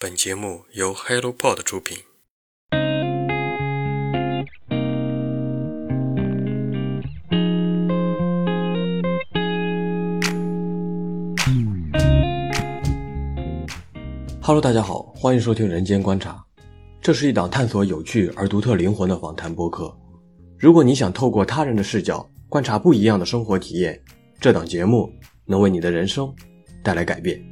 本节目由 HelloPod 出品。Hello，大家好，欢迎收听《人间观察》，这是一档探索有趣而独特灵魂的访谈播客。如果你想透过他人的视角观察不一样的生活体验，这档节目能为你的人生带来改变。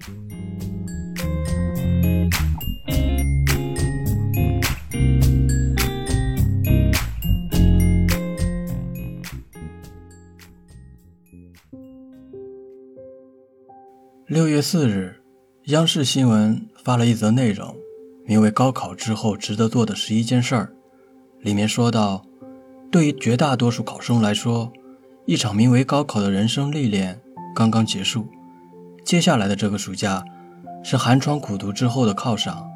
月四日，央视新闻发了一则内容，名为《高考之后值得做的十一件事儿》。里面说到，对于绝大多数考生来说，一场名为高考的人生历练刚刚结束，接下来的这个暑假，是寒窗苦读之后的犒赏，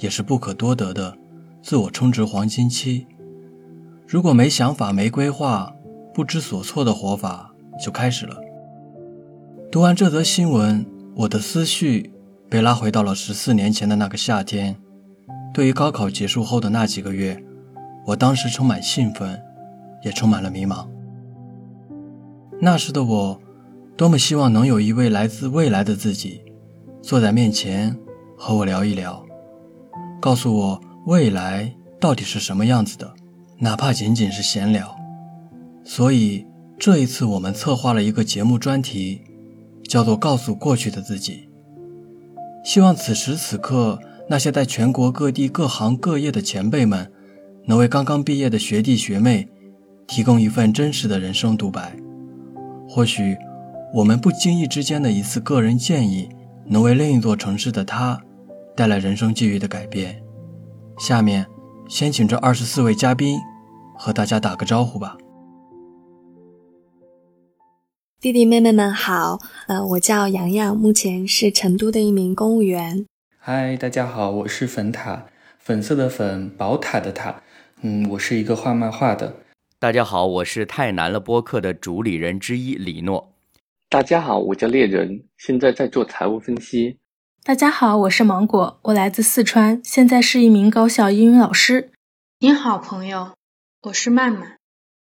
也是不可多得的自我充值黄金期。如果没想法、没规划、不知所措的活法就开始了。读完这则新闻。我的思绪被拉回到了十四年前的那个夏天。对于高考结束后的那几个月，我当时充满兴奋，也充满了迷茫。那时的我，多么希望能有一位来自未来的自己，坐在面前和我聊一聊，告诉我未来到底是什么样子的，哪怕仅仅是闲聊。所以这一次，我们策划了一个节目专题。叫做告诉过去的自己。希望此时此刻，那些在全国各地各行各业的前辈们，能为刚刚毕业的学弟学妹提供一份真实的人生独白。或许，我们不经意之间的一次个人建议，能为另一座城市的他带来人生际遇的改变。下面，先请这二十四位嘉宾和大家打个招呼吧。弟弟妹妹们好，呃，我叫洋洋，目前是成都的一名公务员。嗨，大家好，我是粉塔，粉色的粉，宝塔的塔。嗯，我是一个画漫画的。大家好，我是太难了播客的主理人之一李诺。大家好，我叫猎人，现在在做财务分析。大家好，我是芒果，我来自四川，现在是一名高校英语老师。你好，朋友，我是曼曼，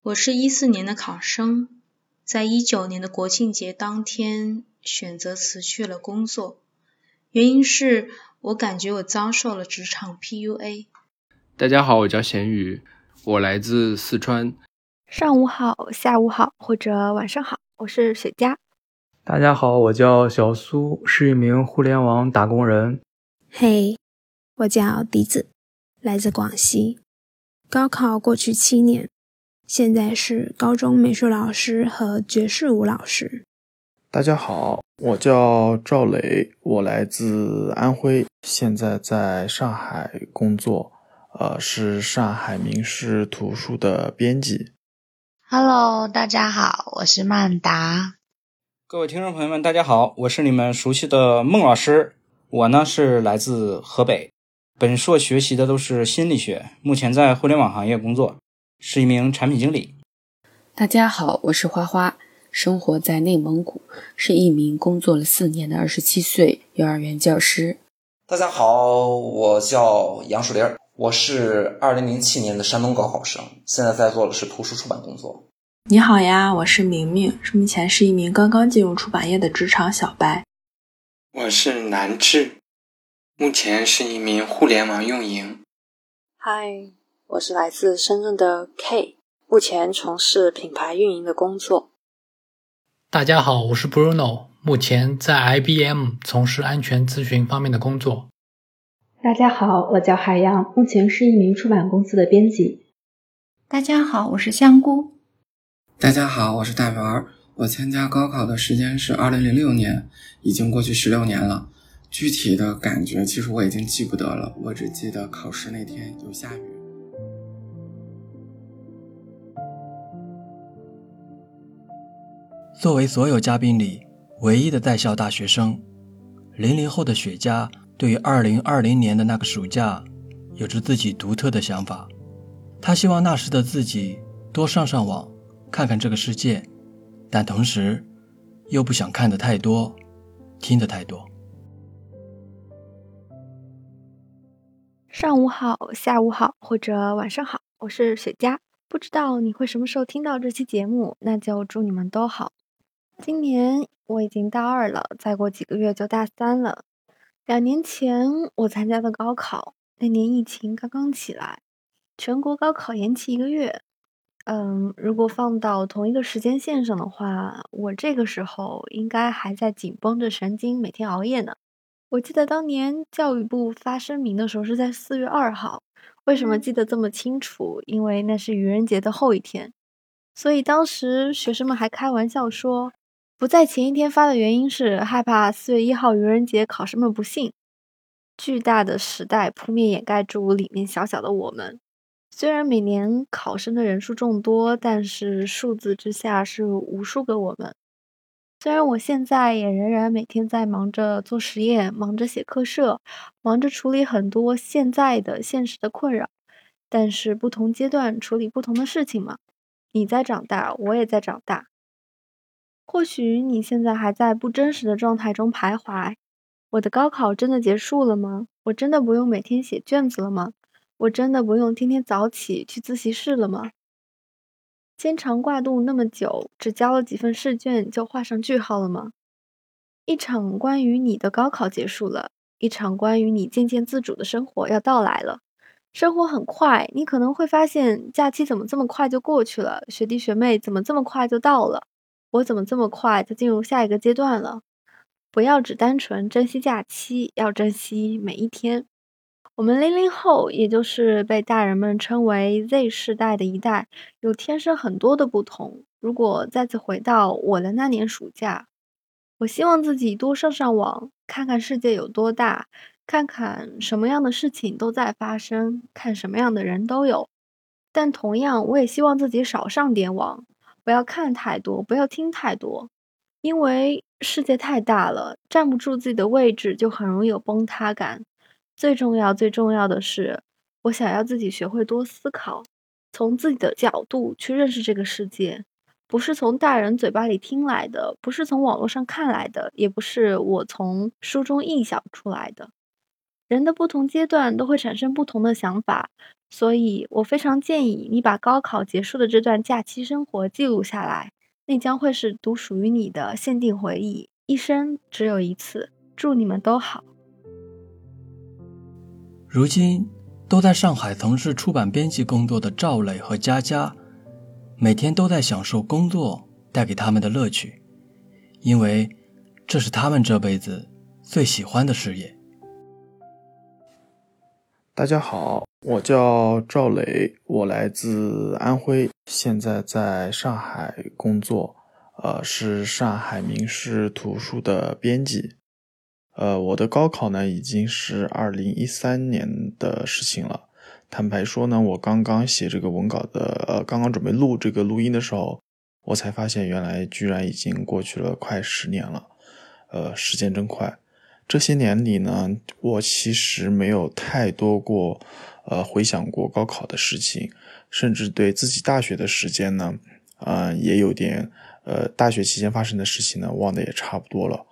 我是一四年的考生。在一九年的国庆节当天，选择辞去了工作，原因是我感觉我遭受了职场 PUA。大家好，我叫咸鱼，我来自四川。上午好，下午好，或者晚上好，我是雪佳。大家好，我叫小苏，是一名互联网打工人。嘿，我叫笛子，来自广西。高考过去七年。现在是高中美术老师和爵士舞老师。大家好，我叫赵磊，我来自安徽，现在在上海工作，呃，是上海名师图书的编辑。Hello，大家好，我是曼达。各位听众朋友们，大家好，我是你们熟悉的孟老师。我呢是来自河北，本硕学习的都是心理学，目前在互联网行业工作。是一名产品经理。大家好，我是花花，生活在内蒙古，是一名工作了四年的二十七岁幼儿园教师。大家好，我叫杨树林，我是二零零七年的山东高考生，现在在做的是图书出版工作。你好呀，我是明明，是目前是一名刚刚进入出版业的职场小白。我是南志，目前是一名互联网运营。嗨。我是来自深圳的 K，目前从事品牌运营的工作。大家好，我是 Bruno，目前在 IBM 从事安全咨询方面的工作。大家好，我叫海洋，目前是一名出版公司的编辑。大家好，我是香菇。大家好，我是大圆，我参加高考的时间是二零零六年，已经过去十六年了。具体的感觉其实我已经记不得了，我只记得考试那天有下雨。作为所有嘉宾里唯一的在校大学生，零零后的雪茄对于二零二零年的那个暑假，有着自己独特的想法。他希望那时的自己多上上网，看看这个世界，但同时又不想看的太多，听的太多。上午好，下午好，或者晚上好，我是雪茄。不知道你会什么时候听到这期节目，那就祝你们都好。今年我已经大二了，再过几个月就大三了。两年前我参加的高考，那年疫情刚刚起来，全国高考延期一个月。嗯，如果放到同一个时间线上的话，我这个时候应该还在紧绷着神经，每天熬夜呢。我记得当年教育部发声明的时候是在四月二号，为什么记得这么清楚？因为那是愚人节的后一天，所以当时学生们还开玩笑说，不在前一天发的原因是害怕四月一号愚人节考生们不信。巨大的时代扑面掩盖住里面小小的我们，虽然每年考生的人数众多，但是数字之下是无数个我们。虽然我现在也仍然每天在忙着做实验，忙着写课设，忙着处理很多现在的现实的困扰，但是不同阶段处理不同的事情嘛。你在长大，我也在长大。或许你现在还在不真实的状态中徘徊。我的高考真的结束了吗？我真的不用每天写卷子了吗？我真的不用天天早起去自习室了吗？牵肠挂肚那么久，只交了几份试卷就画上句号了吗？一场关于你的高考结束了，一场关于你渐渐自主的生活要到来了。生活很快，你可能会发现假期怎么这么快就过去了，学弟学妹怎么这么快就到了，我怎么这么快就进入下一个阶段了？不要只单纯珍惜假期，要珍惜每一天。我们零零后，也就是被大人们称为 Z 世代的一代，有天生很多的不同。如果再次回到我的那年暑假，我希望自己多上上网，看看世界有多大，看看什么样的事情都在发生，看什么样的人都有。但同样，我也希望自己少上点网，不要看太多，不要听太多，因为世界太大了，站不住自己的位置，就很容易有崩塌感。最重要、最重要的是，我想要自己学会多思考，从自己的角度去认识这个世界，不是从大人嘴巴里听来的，不是从网络上看来的，也不是我从书中臆想出来的。人的不同阶段都会产生不同的想法，所以我非常建议你把高考结束的这段假期生活记录下来，那将会是独属于你的限定回忆，一生只有一次。祝你们都好。如今都在上海从事出版编辑工作的赵磊和佳佳，每天都在享受工作带给他们的乐趣，因为这是他们这辈子最喜欢的事业。大家好，我叫赵磊，我来自安徽，现在在上海工作，呃，是上海名师图书的编辑。呃，我的高考呢已经是二零一三年的事情了。坦白说呢，我刚刚写这个文稿的，呃，刚刚准备录这个录音的时候，我才发现原来居然已经过去了快十年了。呃，时间真快。这些年里呢，我其实没有太多过，呃，回想过高考的事情，甚至对自己大学的时间呢，啊，也有点，呃，大学期间发生的事情呢，忘得也差不多了。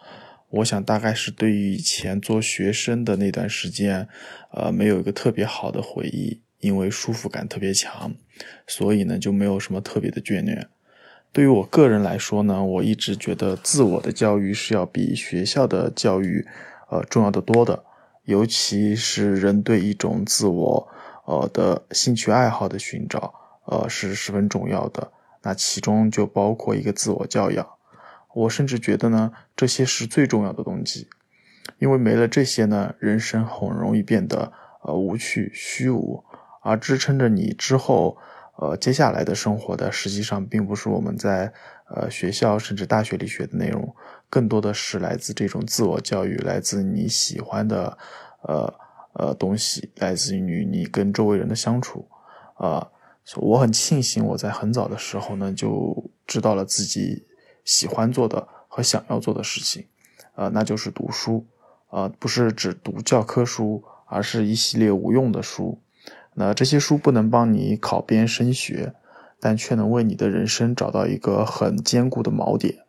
我想大概是对于以前做学生的那段时间，呃，没有一个特别好的回忆，因为舒服感特别强，所以呢就没有什么特别的眷恋。对于我个人来说呢，我一直觉得自我的教育是要比学校的教育，呃，重要的多的。尤其是人对一种自我，呃的兴趣爱好的寻找，呃，是十分重要的。那其中就包括一个自我教养。我甚至觉得呢，这些是最重要的东西，因为没了这些呢，人生很容易变得呃无趣、虚无，而支撑着你之后呃接下来的生活的，实际上并不是我们在呃学校甚至大学里学的内容，更多的是来自这种自我教育，来自你喜欢的呃呃东西，来自于你跟周围人的相处啊。我很庆幸我在很早的时候呢就知道了自己。喜欢做的和想要做的事情，呃，那就是读书，呃，不是只读教科书，而是一系列无用的书。那这些书不能帮你考编升学，但却能为你的人生找到一个很坚固的锚点。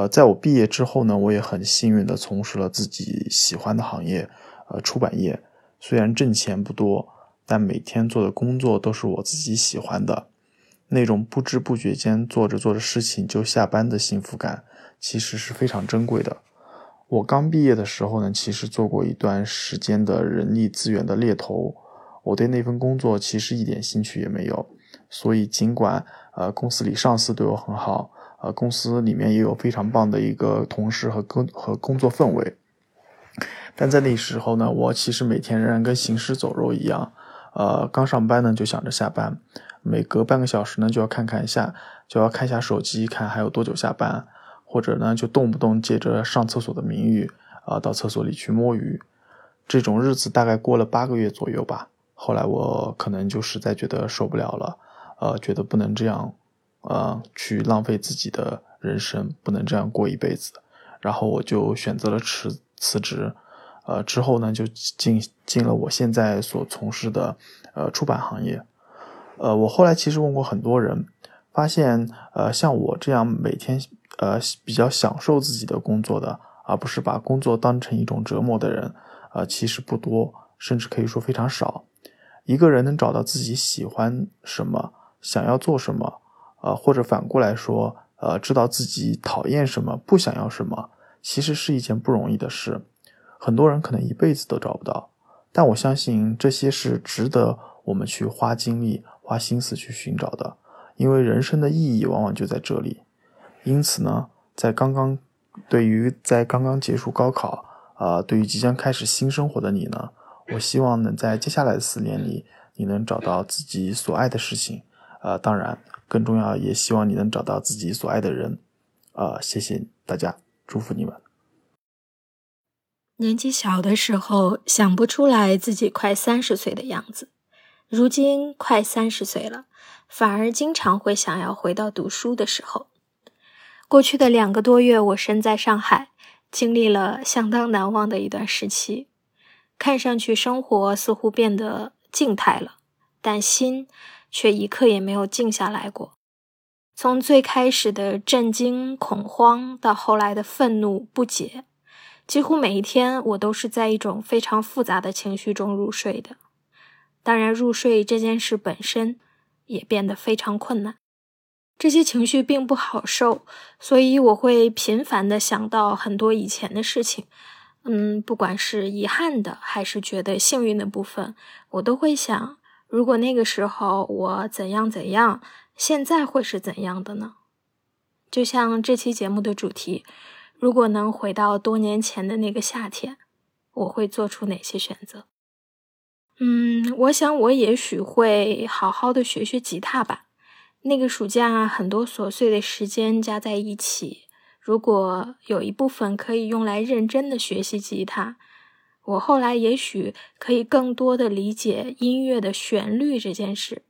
呃，在我毕业之后呢，我也很幸运的从事了自己喜欢的行业，呃，出版业。虽然挣钱不多，但每天做的工作都是我自己喜欢的。那种不知不觉间做着做着事情就下班的幸福感，其实是非常珍贵的。我刚毕业的时候呢，其实做过一段时间的人力资源的猎头，我对那份工作其实一点兴趣也没有。所以尽管呃公司里上司对我很好，呃公司里面也有非常棒的一个同事和工和工作氛围，但在那时候呢，我其实每天仍然跟行尸走肉一样，呃刚上班呢就想着下班。每隔半个小时呢，就要看看一下，就要看一下手机，看还有多久下班，或者呢，就动不动借着上厕所的名誉，啊，到厕所里去摸鱼。这种日子大概过了八个月左右吧。后来我可能就实在觉得受不了了，呃，觉得不能这样，呃，去浪费自己的人生，不能这样过一辈子。然后我就选择了辞辞职，呃，之后呢，就进进了我现在所从事的呃出版行业。呃，我后来其实问过很多人，发现，呃，像我这样每天，呃，比较享受自己的工作的，而不是把工作当成一种折磨的人，呃，其实不多，甚至可以说非常少。一个人能找到自己喜欢什么，想要做什么，呃，或者反过来说，呃，知道自己讨厌什么，不想要什么，其实是一件不容易的事。很多人可能一辈子都找不到，但我相信这些是值得我们去花精力。花心思去寻找的，因为人生的意义往往就在这里。因此呢，在刚刚对于在刚刚结束高考，啊，对于即将开始新生活的你呢，我希望能在接下来的四年里，你能找到自己所爱的事情，啊，当然更重要，也希望你能找到自己所爱的人，啊，谢谢大家，祝福你们。年纪小的时候，想不出来自己快三十岁的样子。如今快三十岁了，反而经常会想要回到读书的时候。过去的两个多月，我身在上海，经历了相当难忘的一段时期。看上去生活似乎变得静态了，但心却一刻也没有静下来过。从最开始的震惊、恐慌，到后来的愤怒、不解，几乎每一天，我都是在一种非常复杂的情绪中入睡的。当然，入睡这件事本身也变得非常困难。这些情绪并不好受，所以我会频繁的想到很多以前的事情。嗯，不管是遗憾的，还是觉得幸运的部分，我都会想：如果那个时候我怎样怎样，现在会是怎样的呢？就像这期节目的主题，如果能回到多年前的那个夏天，我会做出哪些选择？嗯，我想我也许会好好的学学吉他吧。那个暑假很多琐碎的时间加在一起，如果有一部分可以用来认真的学习吉他，我后来也许可以更多的理解音乐的旋律这件事。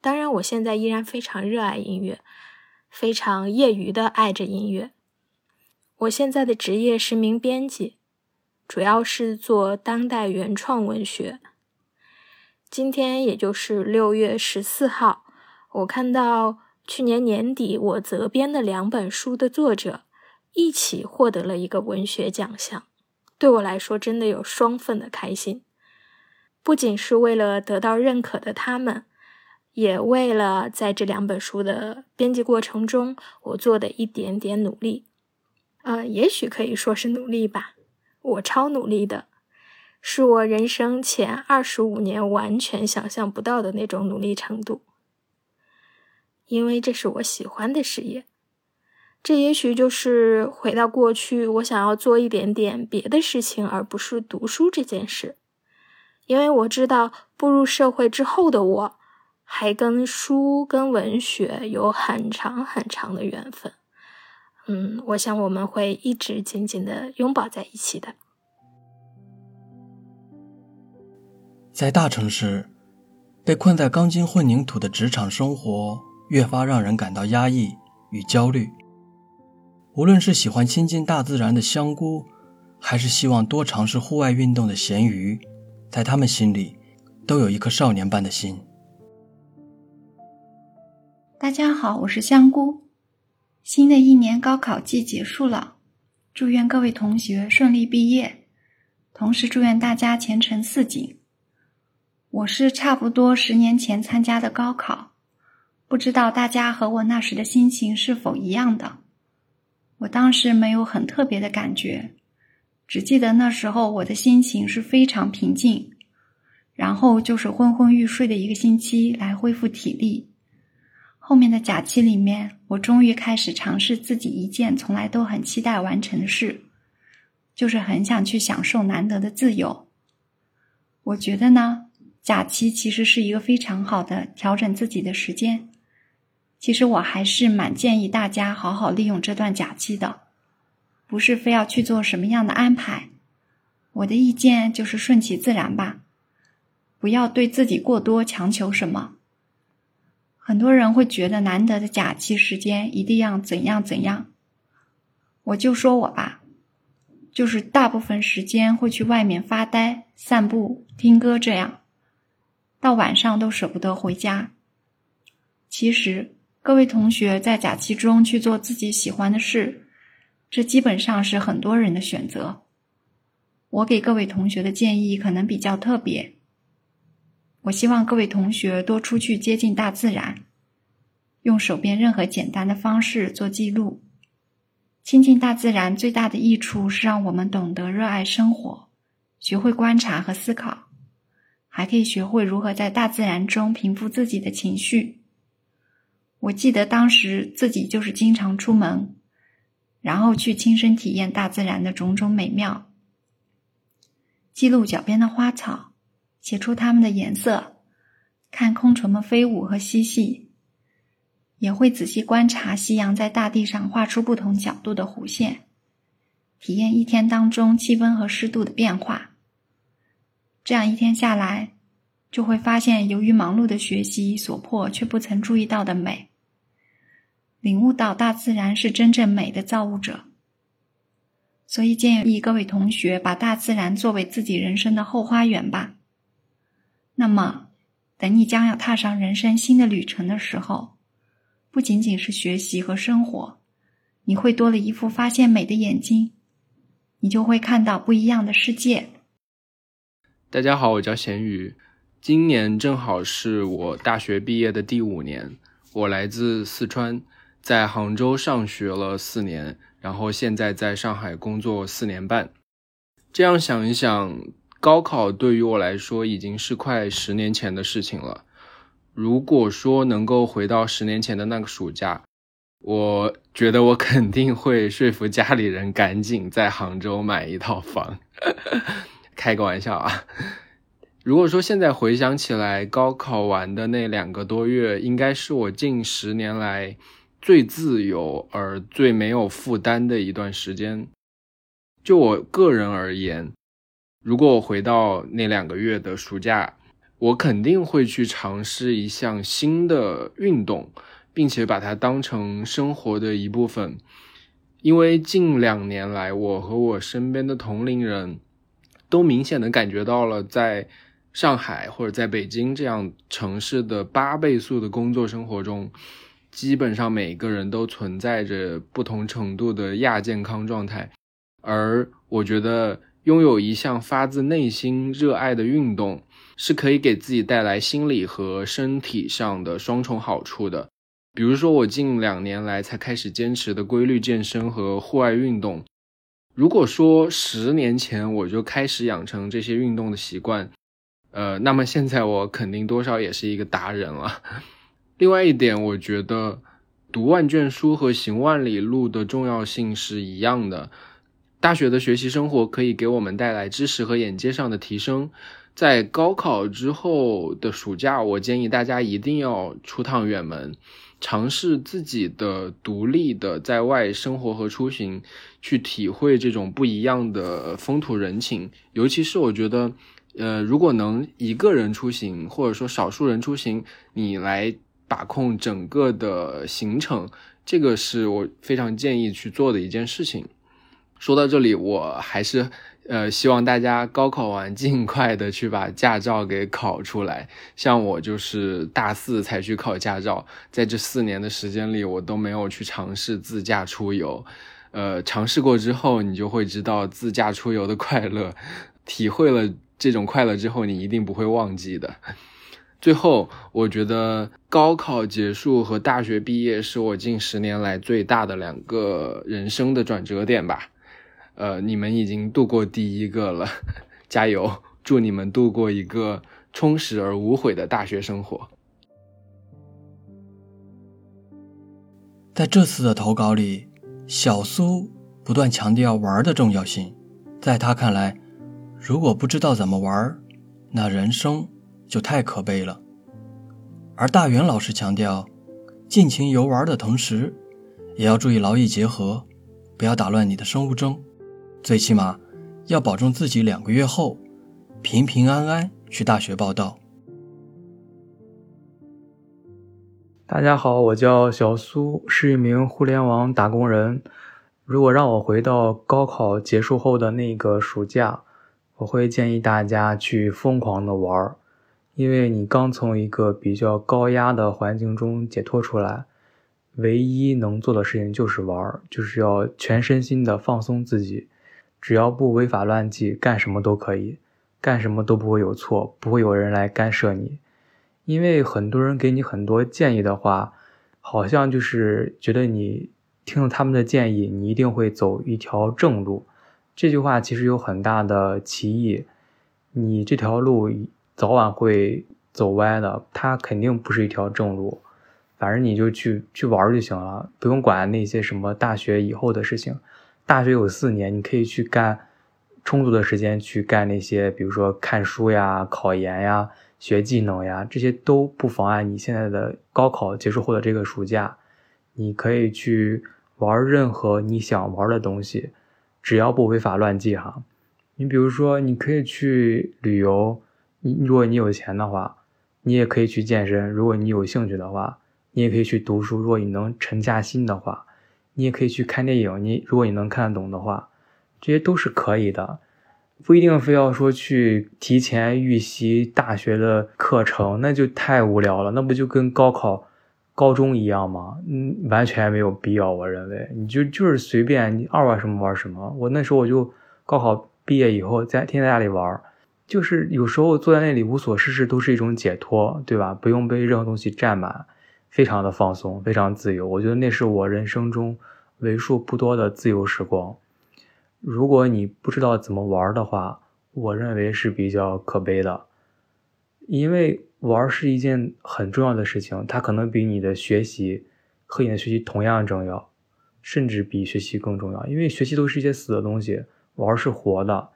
当然，我现在依然非常热爱音乐，非常业余的爱着音乐。我现在的职业是名编辑，主要是做当代原创文学。今天也就是六月十四号，我看到去年年底我责编的两本书的作者一起获得了一个文学奖项，对我来说真的有双份的开心。不仅是为了得到认可的他们，也为了在这两本书的编辑过程中我做的一点点努力。呃，也许可以说是努力吧，我超努力的。是我人生前二十五年完全想象不到的那种努力程度，因为这是我喜欢的事业。这也许就是回到过去，我想要做一点点别的事情，而不是读书这件事。因为我知道步入社会之后的我，还跟书、跟文学有很长很长的缘分。嗯，我想我们会一直紧紧的拥抱在一起的。在大城市，被困在钢筋混凝土的职场生活越发让人感到压抑与焦虑。无论是喜欢亲近大自然的香菇，还是希望多尝试户外运动的咸鱼，在他们心里都有一颗少年般的心。大家好，我是香菇。新的一年高考季结束了，祝愿各位同学顺利毕业。同时祝愿大家前程似锦。我是差不多十年前参加的高考，不知道大家和我那时的心情是否一样的。我当时没有很特别的感觉，只记得那时候我的心情是非常平静。然后就是昏昏欲睡的一个星期来恢复体力。后面的假期里面，我终于开始尝试自己一件从来都很期待完成的事，就是很想去享受难得的自由。我觉得呢，假期其实是一个非常好的调整自己的时间。其实我还是蛮建议大家好好利用这段假期的，不是非要去做什么样的安排。我的意见就是顺其自然吧。不要对自己过多强求什么。很多人会觉得难得的假期时间一定要怎样怎样。我就说我吧，就是大部分时间会去外面发呆、散步、听歌，这样到晚上都舍不得回家。其实，各位同学在假期中去做自己喜欢的事，这基本上是很多人的选择。我给各位同学的建议可能比较特别。我希望各位同学多出去接近大自然，用手边任何简单的方式做记录。亲近大自然最大的益处是让我们懂得热爱生活，学会观察和思考，还可以学会如何在大自然中平复自己的情绪。我记得当时自己就是经常出门，然后去亲身体验大自然的种种美妙，记录脚边的花草。写出它们的颜色，看空虫们飞舞和嬉戏，也会仔细观察夕阳在大地上画出不同角度的弧线，体验一天当中气温和湿度的变化。这样一天下来，就会发现由于忙碌的学习所迫却不曾注意到的美，领悟到大自然是真正美的造物者。所以建议各位同学把大自然作为自己人生的后花园吧。那么，等你将要踏上人生新的旅程的时候，不仅仅是学习和生活，你会多了一副发现美的眼睛，你就会看到不一样的世界。大家好，我叫咸鱼，今年正好是我大学毕业的第五年。我来自四川，在杭州上学了四年，然后现在在上海工作四年半。这样想一想。高考对于我来说已经是快十年前的事情了。如果说能够回到十年前的那个暑假，我觉得我肯定会说服家里人赶紧在杭州买一套房。开个玩笑啊！如果说现在回想起来，高考完的那两个多月，应该是我近十年来最自由而最没有负担的一段时间。就我个人而言。如果我回到那两个月的暑假，我肯定会去尝试一项新的运动，并且把它当成生活的一部分。因为近两年来，我和我身边的同龄人都明显的感觉到了，在上海或者在北京这样城市的八倍速的工作生活中，基本上每个人都存在着不同程度的亚健康状态，而我觉得。拥有一项发自内心热爱的运动，是可以给自己带来心理和身体上的双重好处的。比如说，我近两年来才开始坚持的规律健身和户外运动。如果说十年前我就开始养成这些运动的习惯，呃，那么现在我肯定多少也是一个达人了。另外一点，我觉得读万卷书和行万里路的重要性是一样的。大学的学习生活可以给我们带来知识和眼界上的提升。在高考之后的暑假，我建议大家一定要出趟远门，尝试自己的独立的在外生活和出行，去体会这种不一样的风土人情。尤其是我觉得，呃，如果能一个人出行，或者说少数人出行，你来把控整个的行程，这个是我非常建议去做的一件事情。说到这里，我还是呃希望大家高考完尽快的去把驾照给考出来。像我就是大四才去考驾照，在这四年的时间里，我都没有去尝试自驾出游。呃，尝试过之后，你就会知道自驾出游的快乐。体会了这种快乐之后，你一定不会忘记的。最后，我觉得高考结束和大学毕业是我近十年来最大的两个人生的转折点吧。呃，你们已经度过第一个了，加油！祝你们度过一个充实而无悔的大学生活。在这次的投稿里，小苏不断强调玩的重要性。在他看来，如果不知道怎么玩，那人生。就太可悲了。而大元老师强调，尽情游玩的同时，也要注意劳逸结合，不要打乱你的生物钟，最起码要保证自己两个月后平平安安去大学报道。大家好，我叫小苏，是一名互联网打工人。如果让我回到高考结束后的那个暑假，我会建议大家去疯狂的玩儿。因为你刚从一个比较高压的环境中解脱出来，唯一能做的事情就是玩，就是要全身心的放松自己，只要不违法乱纪，干什么都可以，干什么都不会有错，不会有人来干涉你。因为很多人给你很多建议的话，好像就是觉得你听了他们的建议，你一定会走一条正路。这句话其实有很大的歧义，你这条路。早晚会走歪的，它肯定不是一条正路。反正你就去去玩就行了，不用管那些什么大学以后的事情。大学有四年，你可以去干充足的时间去干那些，比如说看书呀、考研呀、学技能呀，这些都不妨碍你现在的高考结束后的这个暑假，你可以去玩任何你想玩的东西，只要不违法乱纪哈。你比如说，你可以去旅游。你如果你有钱的话，你也可以去健身；如果你有兴趣的话，你也可以去读书；如果你能沉下心的话，你也可以去看电影。你如果你能看得懂的话，这些都是可以的，不一定非要说去提前预习大学的课程，那就太无聊了。那不就跟高考高中一样吗？嗯，完全没有必要。我认为，你就就是随便你爱玩什么玩什么。我那时候我就高考毕业以后，在天天在家里玩。就是有时候坐在那里无所事事都是一种解脱，对吧？不用被任何东西占满，非常的放松，非常自由。我觉得那是我人生中为数不多的自由时光。如果你不知道怎么玩的话，我认为是比较可悲的，因为玩是一件很重要的事情，它可能比你的学习和你的学习同样重要，甚至比学习更重要。因为学习都是一些死的东西，玩是活的。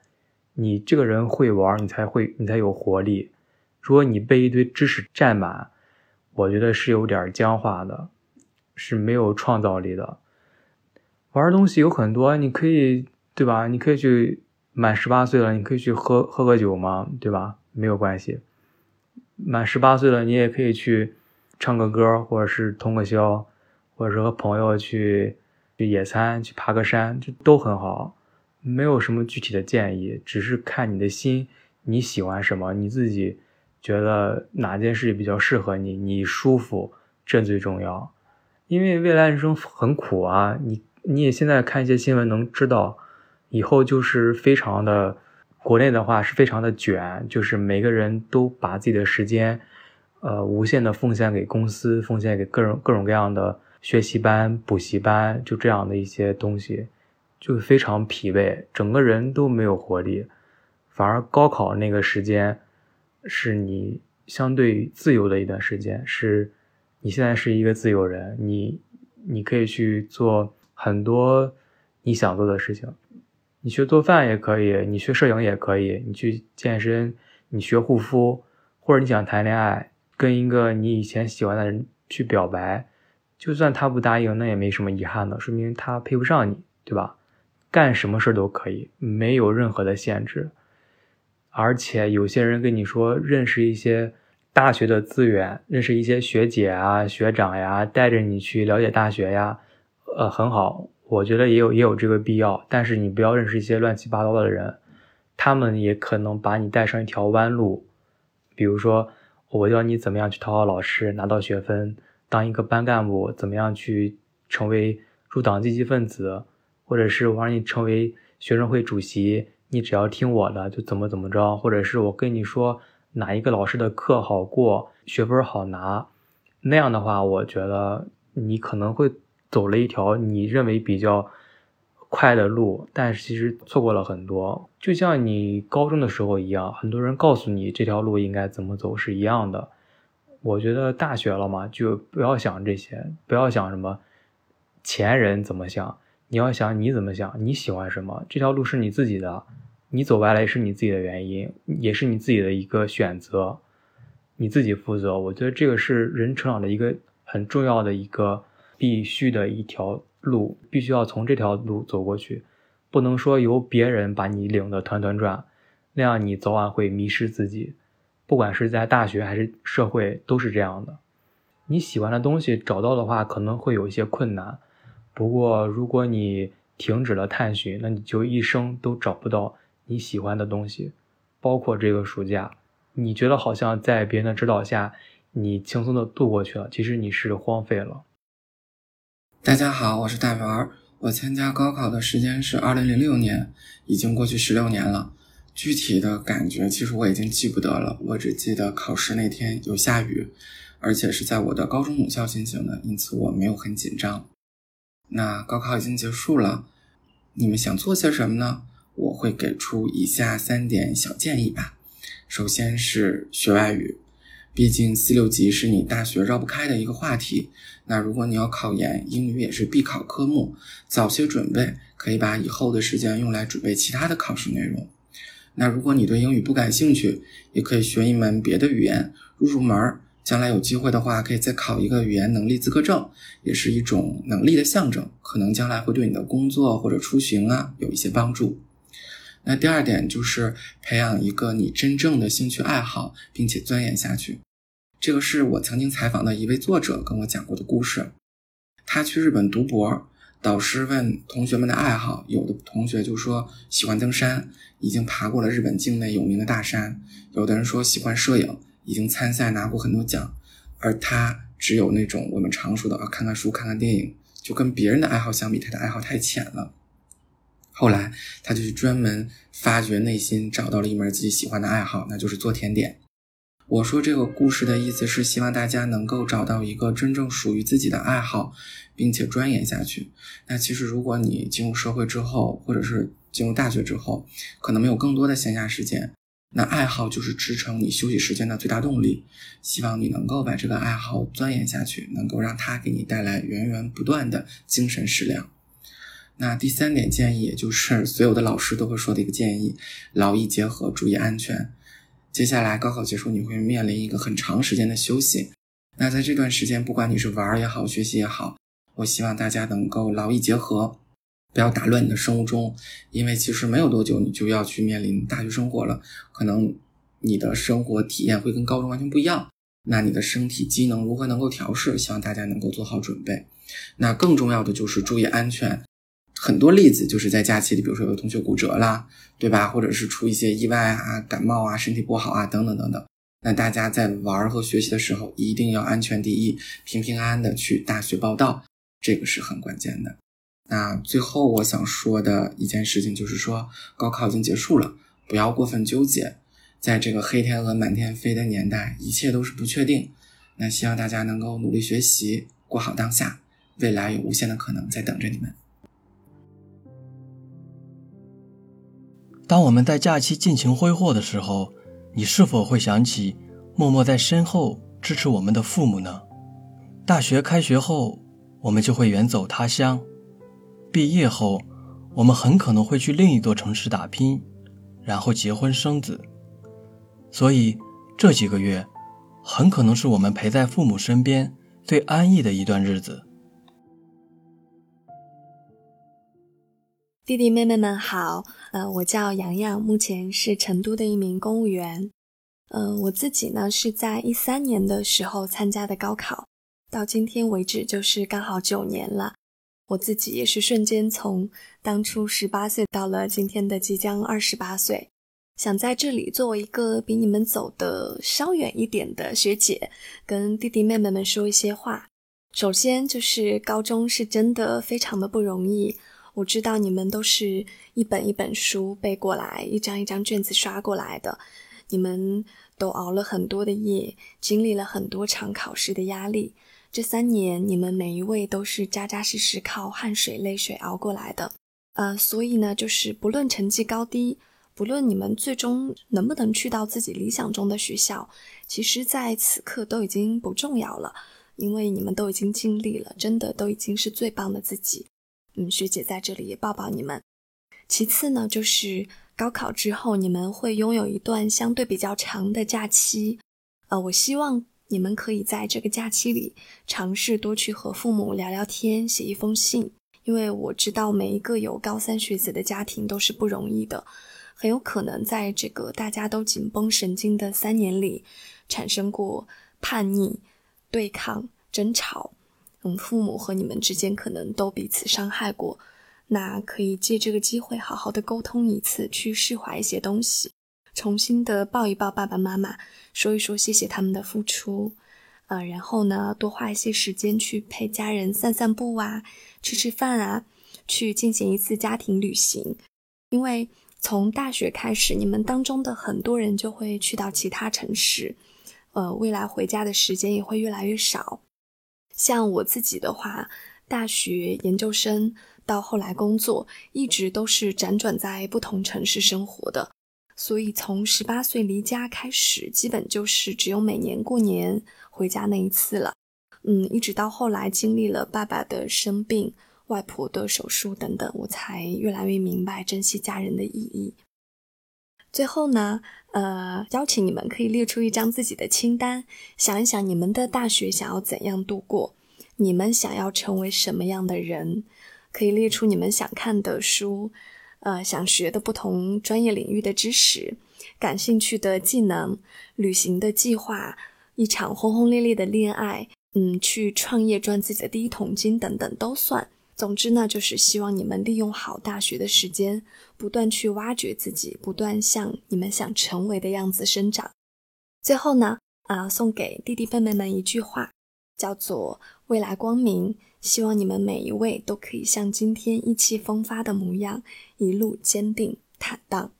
你这个人会玩，你才会，你才有活力。如果你被一堆知识占满，我觉得是有点僵化的，是没有创造力的。玩东西有很多，你可以，对吧？你可以去满十八岁了，你可以去喝喝个酒嘛，对吧？没有关系。满十八岁了，你也可以去唱个歌，或者是通个宵，或者是和朋友去去野餐，去爬个山，这都很好。没有什么具体的建议，只是看你的心，你喜欢什么，你自己觉得哪件事情比较适合你，你舒服，这最重要。因为未来人生很苦啊，你你也现在看一些新闻能知道，以后就是非常的，国内的话是非常的卷，就是每个人都把自己的时间，呃，无限的奉献给公司，奉献给各种各种各样的学习班、补习班，就这样的一些东西。就非常疲惫，整个人都没有活力，反而高考那个时间是你相对自由的一段时间，是你现在是一个自由人，你你可以去做很多你想做的事情，你学做饭也可以，你学摄影也可以，你去健身，你学护肤，或者你想谈恋爱，跟一个你以前喜欢的人去表白，就算他不答应，那也没什么遗憾的，说明他配不上你，对吧？干什么事都可以，没有任何的限制。而且有些人跟你说认识一些大学的资源，认识一些学姐啊、学长呀，带着你去了解大学呀，呃，很好。我觉得也有也有这个必要。但是你不要认识一些乱七八糟的人，他们也可能把你带上一条弯路。比如说，我教你怎么样去讨好老师，拿到学分，当一个班干部，怎么样去成为入党积极分子。或者是我让你成为学生会主席，你只要听我的就怎么怎么着，或者是我跟你说哪一个老师的课好过，学分好拿，那样的话，我觉得你可能会走了一条你认为比较快的路，但是其实错过了很多。就像你高中的时候一样，很多人告诉你这条路应该怎么走是一样的。我觉得大学了嘛，就不要想这些，不要想什么前人怎么想，你要想你怎么想，你喜欢什么，这条路是你自己的，你走歪了也是你自己的原因，也是你自己的一个选择，你自己负责。我觉得这个是人成长的一个很重要的一个必须的一条路，必须要从这条路走过去，不能说由别人把你领得团团转，那样你早晚会迷失自己。不管是在大学还是社会，都是这样的。你喜欢的东西找到的话，可能会有一些困难。不过，如果你停止了探寻，那你就一生都找不到你喜欢的东西。包括这个暑假，你觉得好像在别人的指导下，你轻松的度过去了，其实你是荒废了。大家好，我是大圆。我参加高考的时间是二零零六年，已经过去十六年了。具体的感觉其实我已经记不得了，我只记得考试那天有下雨，而且是在我的高中母校进行的，因此我没有很紧张。那高考已经结束了，你们想做些什么呢？我会给出以下三点小建议吧。首先是学外语，毕竟四六级是你大学绕不开的一个话题。那如果你要考研，英语也是必考科目，早些准备可以把以后的时间用来准备其他的考试内容。那如果你对英语不感兴趣，也可以学一门别的语言入入门儿。将来有机会的话，可以再考一个语言能力资格证，也是一种能力的象征，可能将来会对你的工作或者出行啊有一些帮助。那第二点就是培养一个你真正的兴趣爱好，并且钻研下去。这个是我曾经采访的一位作者跟我讲过的故事。他去日本读博。导师问同学们的爱好，有的同学就说喜欢登山，已经爬过了日本境内有名的大山；有的人说喜欢摄影，已经参赛拿过很多奖。而他只有那种我们常说的啊，看看书、看看电影，就跟别人的爱好相比，他的爱好太浅了。后来他就去专门发掘内心，找到了一门自己喜欢的爱好，那就是做甜点。我说这个故事的意思是希望大家能够找到一个真正属于自己的爱好，并且钻研下去。那其实如果你进入社会之后，或者是进入大学之后，可能没有更多的闲暇时间，那爱好就是支撑你休息时间的最大动力。希望你能够把这个爱好钻研下去，能够让它给你带来源源不断的精神食粮。那第三点建议，也就是所有的老师都会说的一个建议：劳逸结合，注意安全。接下来高考结束，你会面临一个很长时间的休息。那在这段时间，不管你是玩也好，学习也好，我希望大家能够劳逸结合，不要打乱你的生物钟。因为其实没有多久，你就要去面临大学生活了，可能你的生活体验会跟高中完全不一样。那你的身体机能如何能够调试？希望大家能够做好准备。那更重要的就是注意安全。很多例子就是在假期里，比如说有同学骨折啦，对吧？或者是出一些意外啊、感冒啊、身体不好啊等等等等。那大家在玩和学习的时候，一定要安全第一，平平安安的去大学报道，这个是很关键的。那最后我想说的一件事情就是说，高考已经结束了，不要过分纠结。在这个黑天鹅满天飞的年代，一切都是不确定。那希望大家能够努力学习，过好当下，未来有无限的可能在等着你们。当我们在假期尽情挥霍的时候，你是否会想起默默在身后支持我们的父母呢？大学开学后，我们就会远走他乡；毕业后，我们很可能会去另一座城市打拼，然后结婚生子。所以这几个月，很可能是我们陪在父母身边最安逸的一段日子。弟弟妹妹们好，呃，我叫洋洋，目前是成都的一名公务员。嗯，我自己呢是在一三年的时候参加的高考，到今天为止就是刚好九年了。我自己也是瞬间从当初十八岁到了今天的即将二十八岁，想在这里作为一个比你们走的稍远一点的学姐，跟弟弟妹妹们说一些话。首先就是高中是真的非常的不容易。我知道你们都是一本一本书背过来，一张一张卷子刷过来的，你们都熬了很多的夜，经历了很多场考试的压力。这三年，你们每一位都是扎扎实实靠汗水泪水熬过来的。呃，所以呢，就是不论成绩高低，不论你们最终能不能去到自己理想中的学校，其实在此刻都已经不重要了，因为你们都已经尽力了，真的都已经是最棒的自己。嗯，学姐在这里也抱抱你们。其次呢，就是高考之后，你们会拥有一段相对比较长的假期。呃，我希望你们可以在这个假期里尝试多去和父母聊聊天，写一封信。因为我知道每一个有高三学子的家庭都是不容易的，很有可能在这个大家都紧绷神经的三年里，产生过叛逆、对抗、争吵。嗯，父母和你们之间可能都彼此伤害过，那可以借这个机会好好的沟通一次，去释怀一些东西，重新的抱一抱爸爸妈妈，说一说谢谢他们的付出。呃，然后呢，多花一些时间去陪家人散散步啊，吃吃饭啊，去进行一次家庭旅行。因为从大学开始，你们当中的很多人就会去到其他城市，呃，未来回家的时间也会越来越少。像我自己的话，大学、研究生到后来工作，一直都是辗转在不同城市生活的。所以从十八岁离家开始，基本就是只有每年过年。回家那一次了，嗯，一直到后来经历了爸爸的生病、外婆的手术等等，我才越来越明白珍惜家人的意义。最后呢，呃，邀请你们可以列出一张自己的清单，想一想你们的大学想要怎样度过，你们想要成为什么样的人，可以列出你们想看的书，呃，想学的不同专业领域的知识，感兴趣的技能，旅行的计划。一场轰轰烈烈的恋爱，嗯，去创业赚自己的第一桶金等等都算。总之呢，就是希望你们利用好大学的时间，不断去挖掘自己，不断向你们想成为的样子生长。最后呢，啊，送给弟弟妹妹们一句话，叫做“未来光明”。希望你们每一位都可以像今天意气风发的模样，一路坚定坦荡。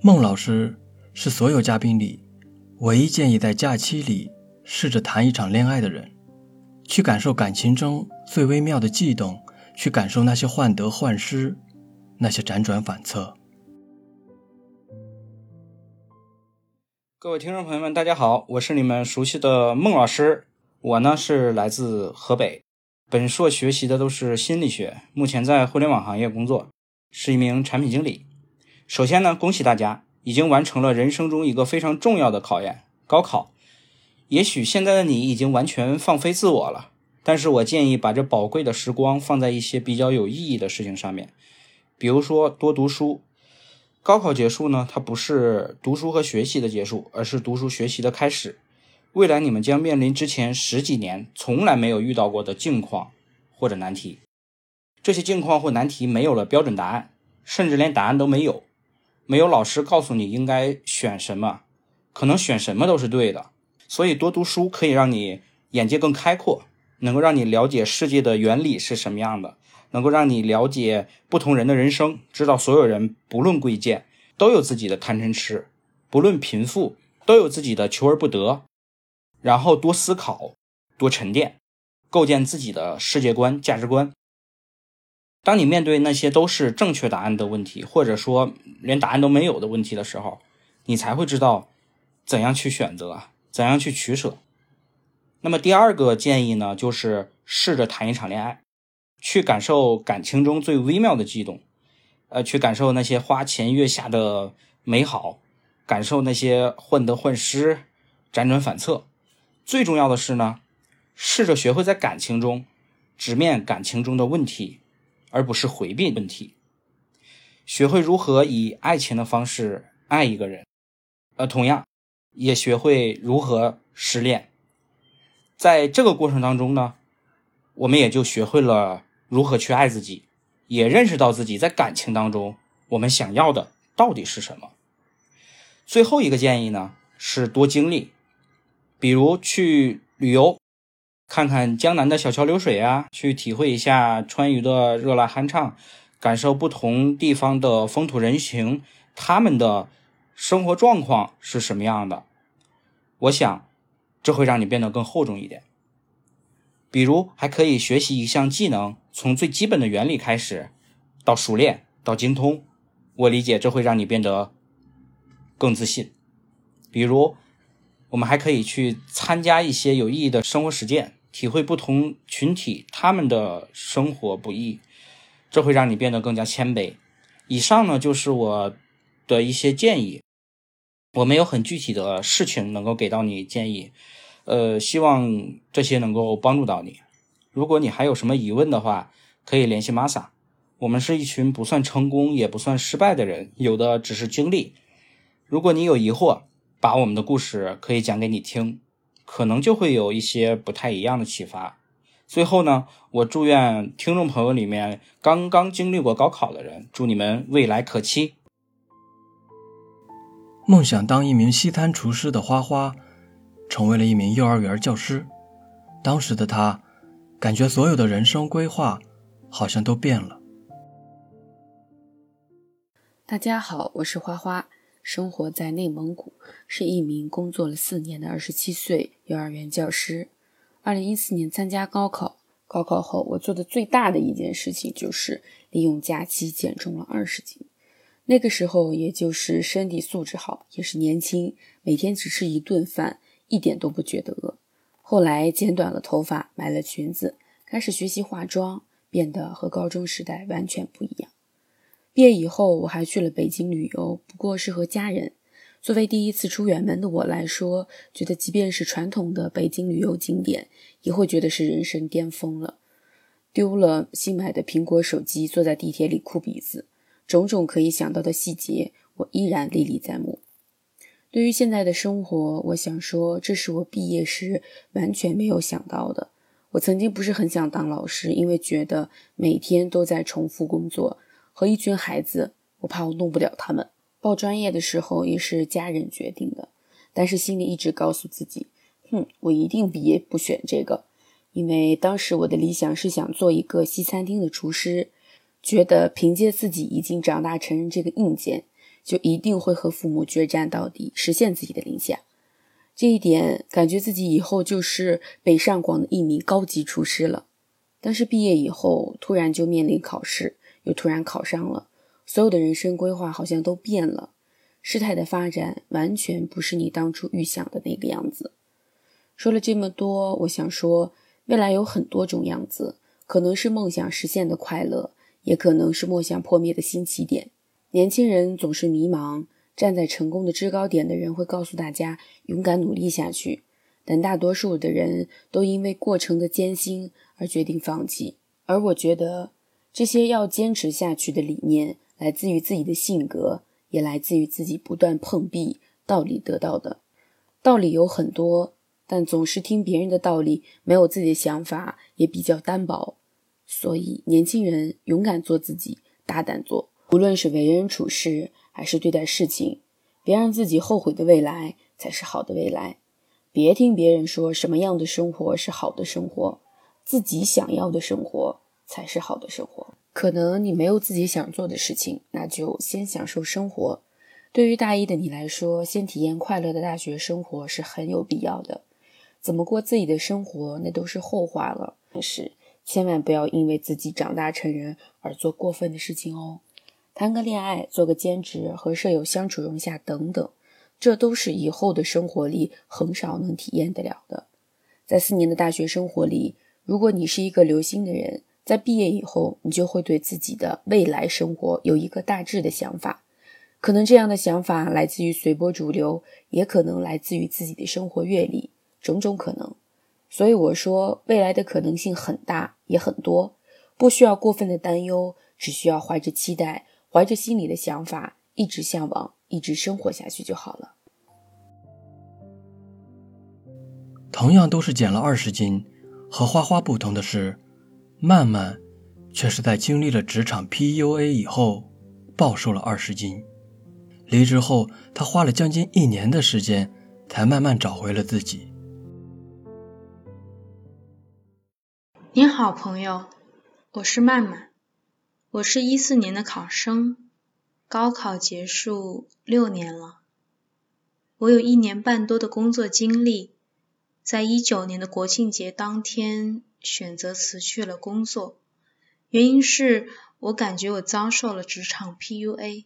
孟老师。是所有嘉宾里唯一建议在假期里试着谈一场恋爱的人，去感受感情中最微妙的悸动，去感受那些患得患失，那些辗转反侧。各位听众朋友们，大家好，我是你们熟悉的孟老师，我呢是来自河北，本硕学习的都是心理学，目前在互联网行业工作，是一名产品经理。首先呢，恭喜大家。已经完成了人生中一个非常重要的考验——高考。也许现在的你已经完全放飞自我了，但是我建议把这宝贵的时光放在一些比较有意义的事情上面，比如说多读书。高考结束呢，它不是读书和学习的结束，而是读书学习的开始。未来你们将面临之前十几年从来没有遇到过的境况或者难题。这些境况或难题没有了标准答案，甚至连答案都没有。没有老师告诉你应该选什么，可能选什么都是对的。所以多读书可以让你眼界更开阔，能够让你了解世界的原理是什么样的，能够让你了解不同人的人生，知道所有人不论贵贱都有自己的贪嗔痴，不论贫富都有自己的求而不得。然后多思考，多沉淀，构建自己的世界观、价值观。当你面对那些都是正确答案的问题，或者说连答案都没有的问题的时候，你才会知道怎样去选择，怎样去取舍。那么第二个建议呢，就是试着谈一场恋爱，去感受感情中最微妙的悸动，呃，去感受那些花前月下的美好，感受那些患得患失、辗转反侧。最重要的是呢，试着学会在感情中直面感情中的问题。而不是回避问题，学会如何以爱情的方式爱一个人，呃，同样也学会如何失恋。在这个过程当中呢，我们也就学会了如何去爱自己，也认识到自己在感情当中我们想要的到底是什么。最后一个建议呢是多经历，比如去旅游。看看江南的小桥流水啊，去体会一下川渝的热辣酣畅，感受不同地方的风土人情，他们的生活状况是什么样的。我想，这会让你变得更厚重一点。比如，还可以学习一项技能，从最基本的原理开始，到熟练，到精通。我理解，这会让你变得更自信。比如，我们还可以去参加一些有意义的生活实践，体会不同群体他们的生活不易，这会让你变得更加谦卑。以上呢，就是我的一些建议。我没有很具体的事情能够给到你建议，呃，希望这些能够帮助到你。如果你还有什么疑问的话，可以联系玛莎。我们是一群不算成功也不算失败的人，有的只是经历。如果你有疑惑，把我们的故事可以讲给你听，可能就会有一些不太一样的启发。最后呢，我祝愿听众朋友里面刚刚经历过高考的人，祝你们未来可期。梦想当一名西餐厨师的花花，成为了一名幼儿园教师。当时的他，感觉所有的人生规划好像都变了。大家好，我是花花。生活在内蒙古，是一名工作了四年的二十七岁幼儿园教师。二零一四年参加高考，高考后我做的最大的一件事情就是利用假期减重了二十斤。那个时候，也就是身体素质好，也是年轻，每天只吃一顿饭，一点都不觉得饿。后来剪短了头发，买了裙子，开始学习化妆，变得和高中时代完全不一样。毕业以后，我还去了北京旅游，不过是和家人。作为第一次出远门的我来说，觉得即便是传统的北京旅游景点，也会觉得是人生巅峰了。丢了新买的苹果手机，坐在地铁里哭鼻子，种种可以想到的细节，我依然历历在目。对于现在的生活，我想说，这是我毕业时完全没有想到的。我曾经不是很想当老师，因为觉得每天都在重复工作。和一群孩子，我怕我弄不了他们。报专业的时候也是家人决定的，但是心里一直告诉自己，哼，我一定毕业不选这个，因为当时我的理想是想做一个西餐厅的厨师，觉得凭借自己已经长大成人这个硬件，就一定会和父母决战到底，实现自己的理想。这一点感觉自己以后就是北上广的一名高级厨师了。但是毕业以后，突然就面临考试。又突然考上了，所有的人生规划好像都变了，事态的发展完全不是你当初预想的那个样子。说了这么多，我想说，未来有很多种样子，可能是梦想实现的快乐，也可能是梦想破灭的新起点。年轻人总是迷茫，站在成功的制高点的人会告诉大家勇敢努力下去，但大多数的人都因为过程的艰辛而决定放弃。而我觉得。这些要坚持下去的理念，来自于自己的性格，也来自于自己不断碰壁道理得到的。道理有很多，但总是听别人的道理，没有自己的想法，也比较单薄。所以，年轻人勇敢做自己，大胆做，无论是为人处事，还是对待事情，别让自己后悔的未来才是好的未来。别听别人说什么样的生活是好的生活，自己想要的生活。才是好的生活。可能你没有自己想做的事情，那就先享受生活。对于大一的你来说，先体验快乐的大学生活是很有必要的。怎么过自己的生活，那都是后话了。但是千万不要因为自己长大成人而做过分的事情哦。谈个恋爱，做个兼职，和舍友相处融洽等等，这都是以后的生活里很少能体验得了的。在四年的大学生活里，如果你是一个留心的人。在毕业以后，你就会对自己的未来生活有一个大致的想法。可能这样的想法来自于随波逐流，也可能来自于自己的生活阅历，种种可能。所以我说，未来的可能性很大，也很多，不需要过分的担忧，只需要怀着期待，怀着心里的想法，一直向往，一直生活下去就好了。同样都是减了二十斤，和花花不同的是。曼曼却是在经历了职场 PUA 以后，暴瘦了二十斤。离职后，他花了将近一年的时间，才慢慢找回了自己。你好，朋友，我是曼曼，我是一四年的考生，高考结束六年了，我有一年半多的工作经历，在一九年的国庆节当天选择辞去了工作，原因是我感觉我遭受了职场 PUA。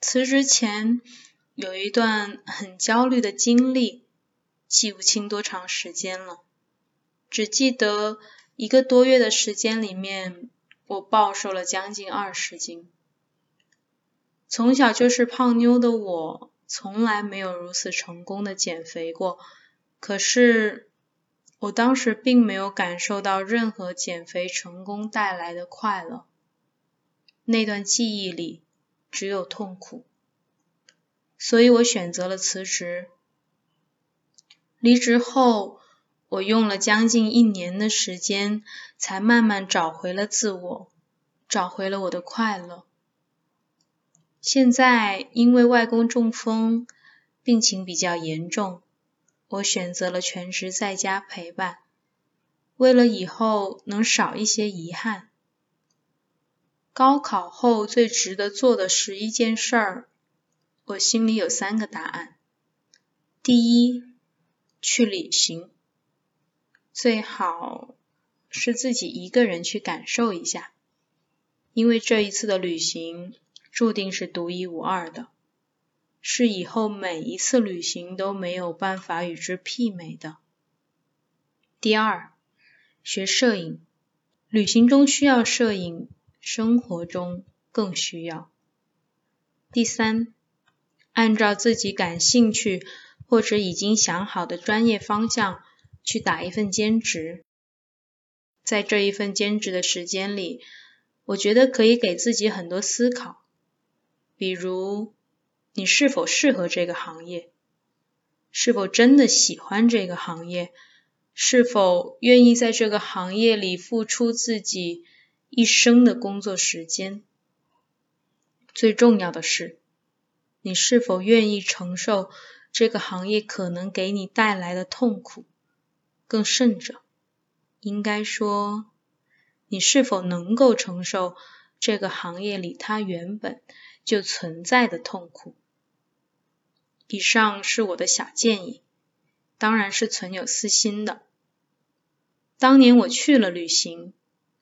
辞职前有一段很焦虑的经历，记不清多长时间了。只记得一个多月的时间里面，我暴瘦了将近二十斤。从小就是胖妞的我，从来没有如此成功的减肥过。可是，我当时并没有感受到任何减肥成功带来的快乐。那段记忆里只有痛苦，所以我选择了辞职。离职后。我用了将近一年的时间，才慢慢找回了自我，找回了我的快乐。现在因为外公中风，病情比较严重，我选择了全职在家陪伴，为了以后能少一些遗憾。高考后最值得做的十一件事儿，我心里有三个答案：第一，去旅行。最好是自己一个人去感受一下，因为这一次的旅行注定是独一无二的，是以后每一次旅行都没有办法与之媲美的。第二，学摄影，旅行中需要摄影，生活中更需要。第三，按照自己感兴趣或者已经想好的专业方向。去打一份兼职，在这一份兼职的时间里，我觉得可以给自己很多思考，比如你是否适合这个行业，是否真的喜欢这个行业，是否愿意在这个行业里付出自己一生的工作时间，最重要的是，你是否愿意承受这个行业可能给你带来的痛苦。更甚者，应该说，你是否能够承受这个行业里它原本就存在的痛苦？以上是我的小建议，当然是存有私心的。当年我去了旅行，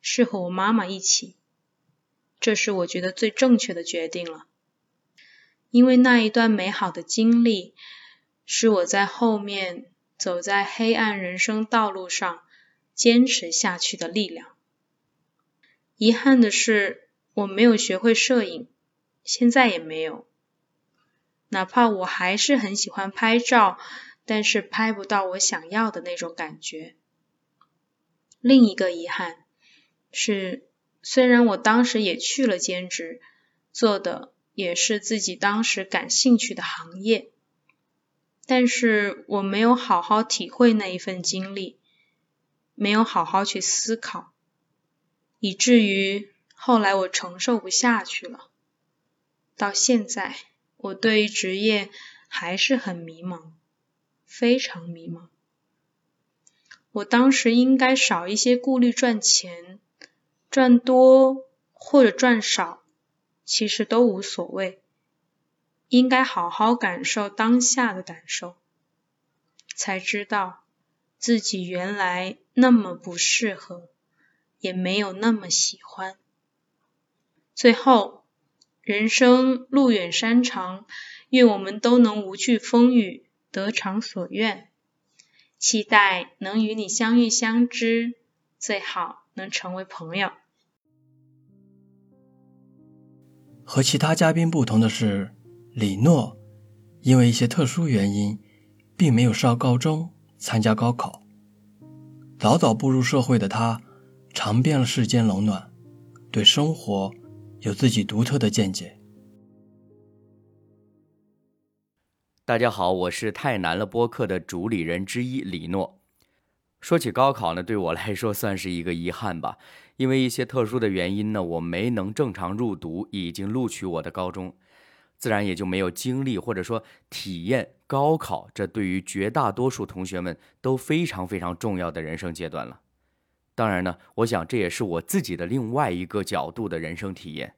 是和我妈妈一起，这是我觉得最正确的决定了，因为那一段美好的经历，是我在后面。走在黑暗人生道路上，坚持下去的力量。遗憾的是，我没有学会摄影，现在也没有。哪怕我还是很喜欢拍照，但是拍不到我想要的那种感觉。另一个遗憾是，虽然我当时也去了兼职，做的也是自己当时感兴趣的行业。但是我没有好好体会那一份经历，没有好好去思考，以至于后来我承受不下去了。到现在，我对于职业还是很迷茫，非常迷茫。我当时应该少一些顾虑赚钱，赚多或者赚少，其实都无所谓。应该好好感受当下的感受，才知道自己原来那么不适合，也没有那么喜欢。最后，人生路远山长，愿我们都能无惧风雨，得偿所愿。期待能与你相遇相知，最好能成为朋友。和其他嘉宾不同的是。李诺因为一些特殊原因，并没有上高中参加高考。早早步入社会的他，尝遍了世间冷暖，对生活有自己独特的见解。大家好，我是太难了播客的主理人之一李诺。说起高考呢，对我来说算是一个遗憾吧，因为一些特殊的原因呢，我没能正常入读已经录取我的高中。自然也就没有经历或者说体验高考，这对于绝大多数同学们都非常非常重要的人生阶段了。当然呢，我想这也是我自己的另外一个角度的人生体验。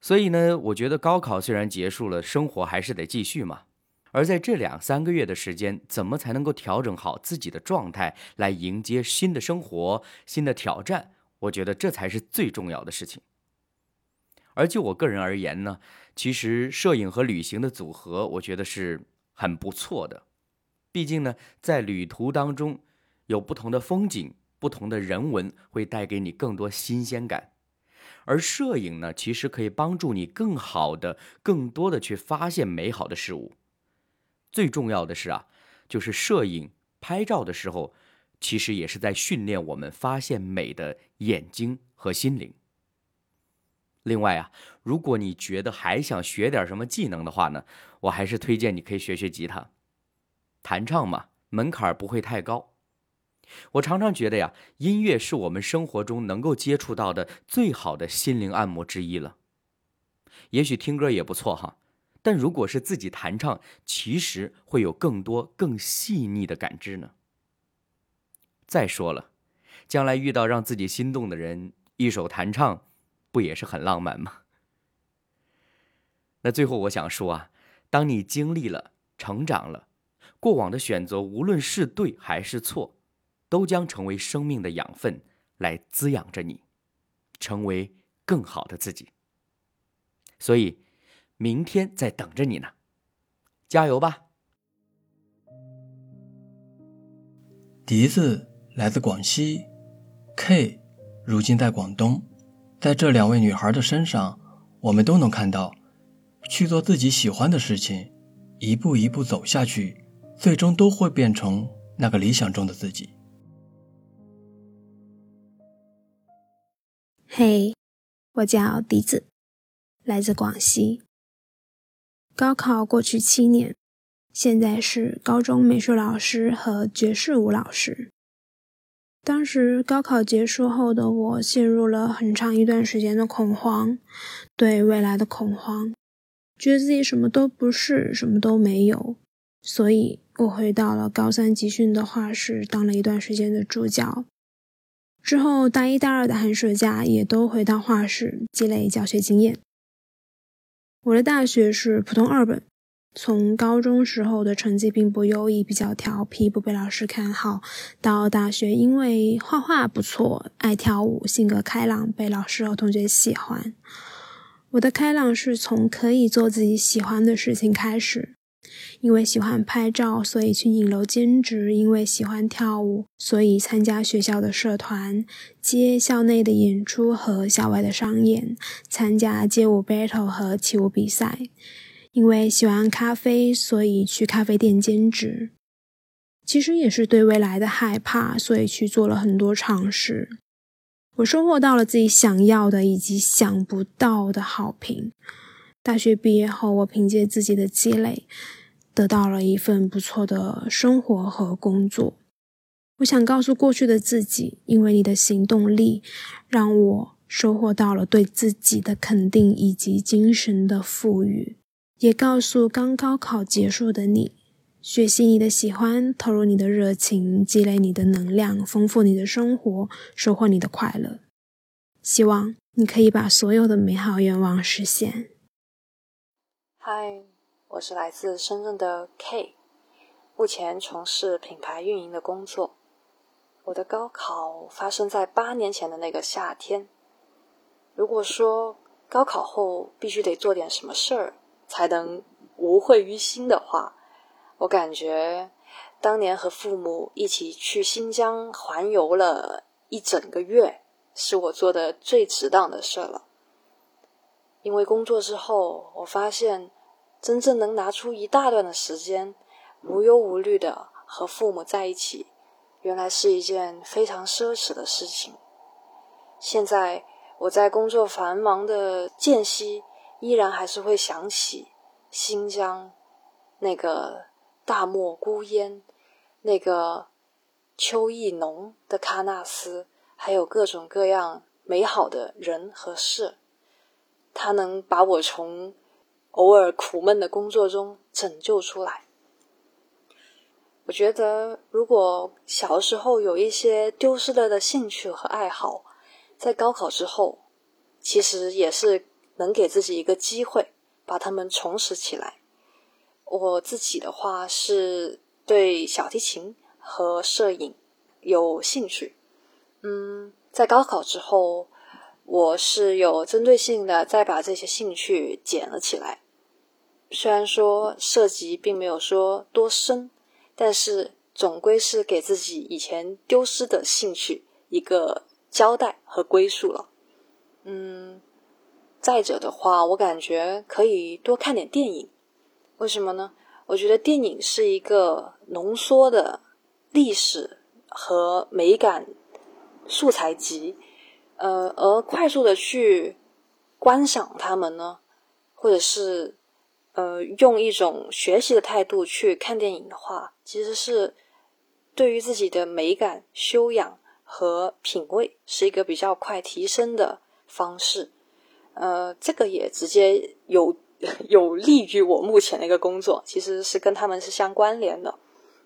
所以呢，我觉得高考虽然结束了，生活还是得继续嘛。而在这两三个月的时间，怎么才能够调整好自己的状态，来迎接新的生活、新的挑战？我觉得这才是最重要的事情。而就我个人而言呢，其实摄影和旅行的组合，我觉得是很不错的。毕竟呢，在旅途当中，有不同的风景、不同的人文，会带给你更多新鲜感。而摄影呢，其实可以帮助你更好的、更多的去发现美好的事物。最重要的是啊，就是摄影拍照的时候，其实也是在训练我们发现美的眼睛和心灵。另外啊，如果你觉得还想学点什么技能的话呢，我还是推荐你可以学学吉他。弹唱嘛，门槛不会太高。我常常觉得呀，音乐是我们生活中能够接触到的最好的心灵按摩之一了。也许听歌也不错哈，但如果是自己弹唱，其实会有更多更细腻的感知呢。再说了，将来遇到让自己心动的人，一首弹唱。不也是很浪漫吗？那最后我想说啊，当你经历了、成长了，过往的选择无论是对还是错，都将成为生命的养分，来滋养着你，成为更好的自己。所以，明天在等着你呢，加油吧！笛子来自广西，K，如今在广东。在这两位女孩的身上，我们都能看到，去做自己喜欢的事情，一步一步走下去，最终都会变成那个理想中的自己。嘿，我叫笛子，来自广西。高考过去七年，现在是高中美术老师和爵士舞老师。当时高考结束后的我陷入了很长一段时间的恐慌，对未来的恐慌，觉得自己什么都不是，什么都没有，所以我回到了高三集训的画室，当了一段时间的助教。之后大一、大二的寒暑假也都回到画室积累教学经验。我的大学是普通二本。从高中时候的成绩并不优异，比较调皮，不被老师看好，到大学因为画画不错，爱跳舞，性格开朗，被老师和同学喜欢。我的开朗是从可以做自己喜欢的事情开始，因为喜欢拍照，所以去影楼兼职；因为喜欢跳舞，所以参加学校的社团，接校内的演出和校外的商演，参加街舞 battle 和起舞比赛。因为喜欢咖啡，所以去咖啡店兼职。其实也是对未来的害怕，所以去做了很多尝试。我收获到了自己想要的以及想不到的好评。大学毕业后，我凭借自己的积累，得到了一份不错的生活和工作。我想告诉过去的自己，因为你的行动力，让我收获到了对自己的肯定以及精神的富裕。也告诉刚高考结束的你，学习你的喜欢，投入你的热情，积累你的能量，丰富你的生活，收获你的快乐。希望你可以把所有的美好愿望实现。嗨，我是来自深圳的 K，目前从事品牌运营的工作。我的高考发生在八年前的那个夏天。如果说高考后必须得做点什么事儿，才能无愧于心的话，我感觉当年和父母一起去新疆环游了一整个月，是我做的最值当的事了。因为工作之后，我发现真正能拿出一大段的时间，无忧无虑的和父母在一起，原来是一件非常奢侈的事情。现在我在工作繁忙的间隙。依然还是会想起新疆那个大漠孤烟，那个秋意浓的喀纳斯，还有各种各样美好的人和事。它能把我从偶尔苦闷的工作中拯救出来。我觉得，如果小时候有一些丢失了的兴趣和爱好，在高考之后，其实也是能给自己一个机会，把它们重拾起来。我自己的话是对小提琴和摄影有兴趣。嗯，在高考之后，我是有针对性的再把这些兴趣捡了起来。虽然说涉及并没有说多深，但是总归是给自己以前丢失的兴趣一个交代和归宿了。嗯，再者的话，我感觉可以多看点电影。为什么呢？我觉得电影是一个浓缩的历史和美感素材集，呃，而快速的去观赏它们呢，或者是呃用一种学习的态度去看电影的话，其实是对于自己的美感修养和品味是一个比较快提升的方式。呃，这个也直接有。有利于我目前的一个工作，其实是跟他们是相关联的。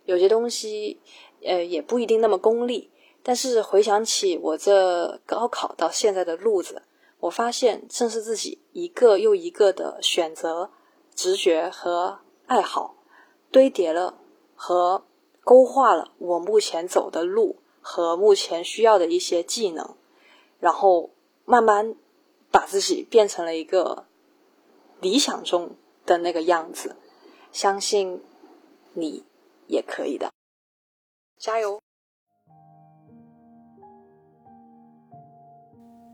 有些东西，呃，也不一定那么功利。但是回想起我这高考到现在的路子，我发现正是自己一个又一个的选择、直觉和爱好，堆叠了和勾画了我目前走的路和目前需要的一些技能，然后慢慢把自己变成了一个。理想中的那个样子，相信你也可以的，加油！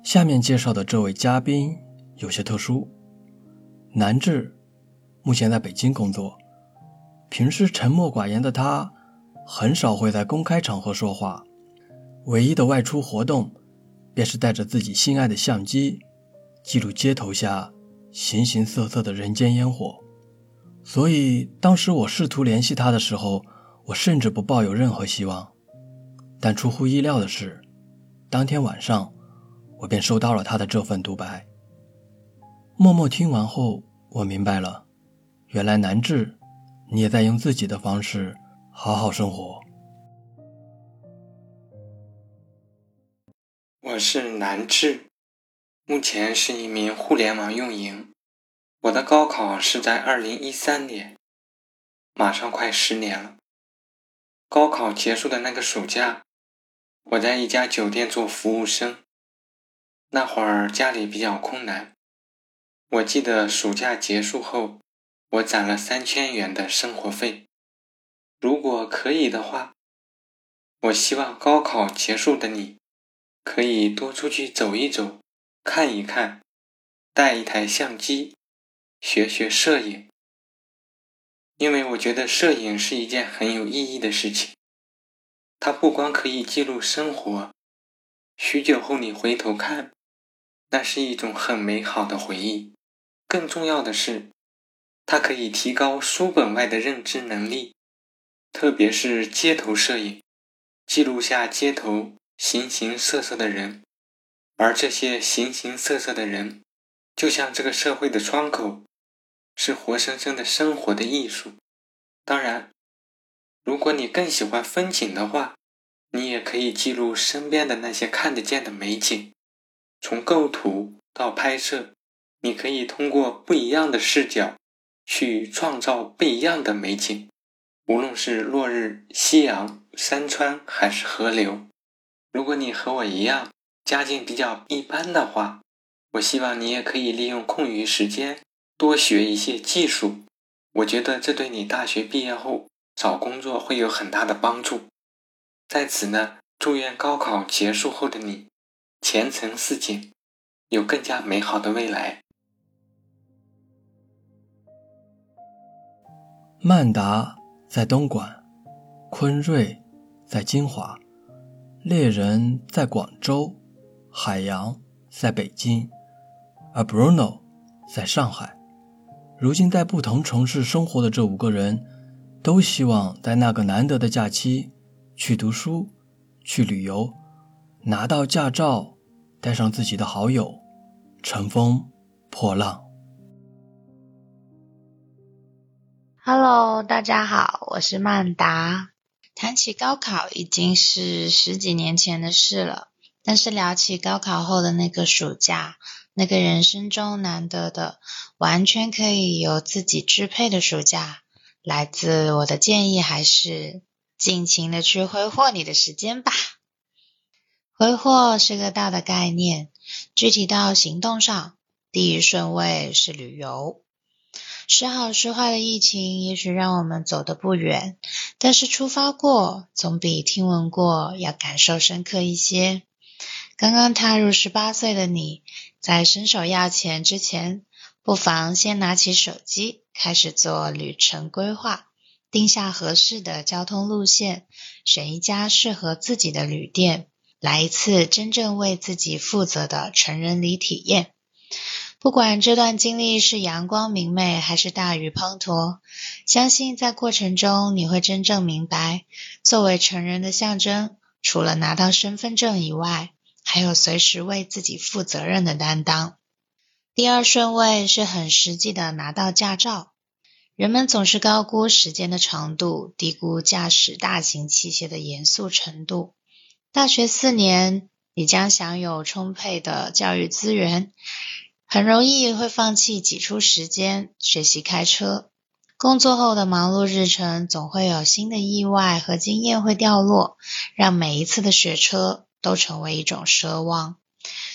下面介绍的这位嘉宾有些特殊，南志，目前在北京工作。平时沉默寡言的他，很少会在公开场合说话，唯一的外出活动，便是带着自己心爱的相机，记录街头下。形形色色的人间烟火，所以当时我试图联系他的时候，我甚至不抱有任何希望。但出乎意料的是，当天晚上，我便收到了他的这份独白。默默听完后，我明白了，原来南志，你也在用自己的方式好好生活。我是南志。目前是一名互联网运营。我的高考是在二零一三年，马上快十年了。高考结束的那个暑假，我在一家酒店做服务生。那会儿家里比较困难，我记得暑假结束后，我攒了三千元的生活费。如果可以的话，我希望高考结束的你，可以多出去走一走。看一看，带一台相机，学学摄影。因为我觉得摄影是一件很有意义的事情。它不光可以记录生活，许久后你回头看，那是一种很美好的回忆。更重要的是，它可以提高书本外的认知能力，特别是街头摄影，记录下街头形形色色的人。而这些形形色色的人，就像这个社会的窗口，是活生生的生活的艺术。当然，如果你更喜欢风景的话，你也可以记录身边的那些看得见的美景。从构图到拍摄，你可以通过不一样的视角去创造不一样的美景，无论是落日、夕阳、山川还是河流。如果你和我一样，家境比较一般的话，我希望你也可以利用空余时间多学一些技术。我觉得这对你大学毕业后找工作会有很大的帮助。在此呢，祝愿高考结束后的你前程似锦，有更加美好的未来。曼达在东莞，坤瑞在金华，猎人在广州。海洋在北京，而 Bruno 在上海。如今在不同城市生活的这五个人，都希望在那个难得的假期去读书、去旅游，拿到驾照，带上自己的好友，乘风破浪。Hello，大家好，我是曼达。谈起高考，已经是十几年前的事了。但是聊起高考后的那个暑假，那个人生中难得的、完全可以由自己支配的暑假，来自我的建议还是尽情的去挥霍你的时间吧。挥霍是个大的概念，具体到行动上，第一顺位是旅游。时好时坏的疫情，也许让我们走得不远，但是出发过总比听闻过要感受深刻一些。刚刚踏入十八岁的你，在伸手要钱之前，不妨先拿起手机，开始做旅程规划，定下合适的交通路线，选一家适合自己的旅店，来一次真正为自己负责的成人礼体验。不管这段经历是阳光明媚，还是大雨滂沱，相信在过程中你会真正明白，作为成人的象征，除了拿到身份证以外，还有随时为自己负责任的担当。第二顺位是很实际的拿到驾照。人们总是高估时间的长度，低估驾驶大型器械的严肃程度。大学四年，你将享有充沛的教育资源，很容易会放弃挤出时间学习开车。工作后的忙碌日程，总会有新的意外和经验会掉落，让每一次的学车。都成为一种奢望，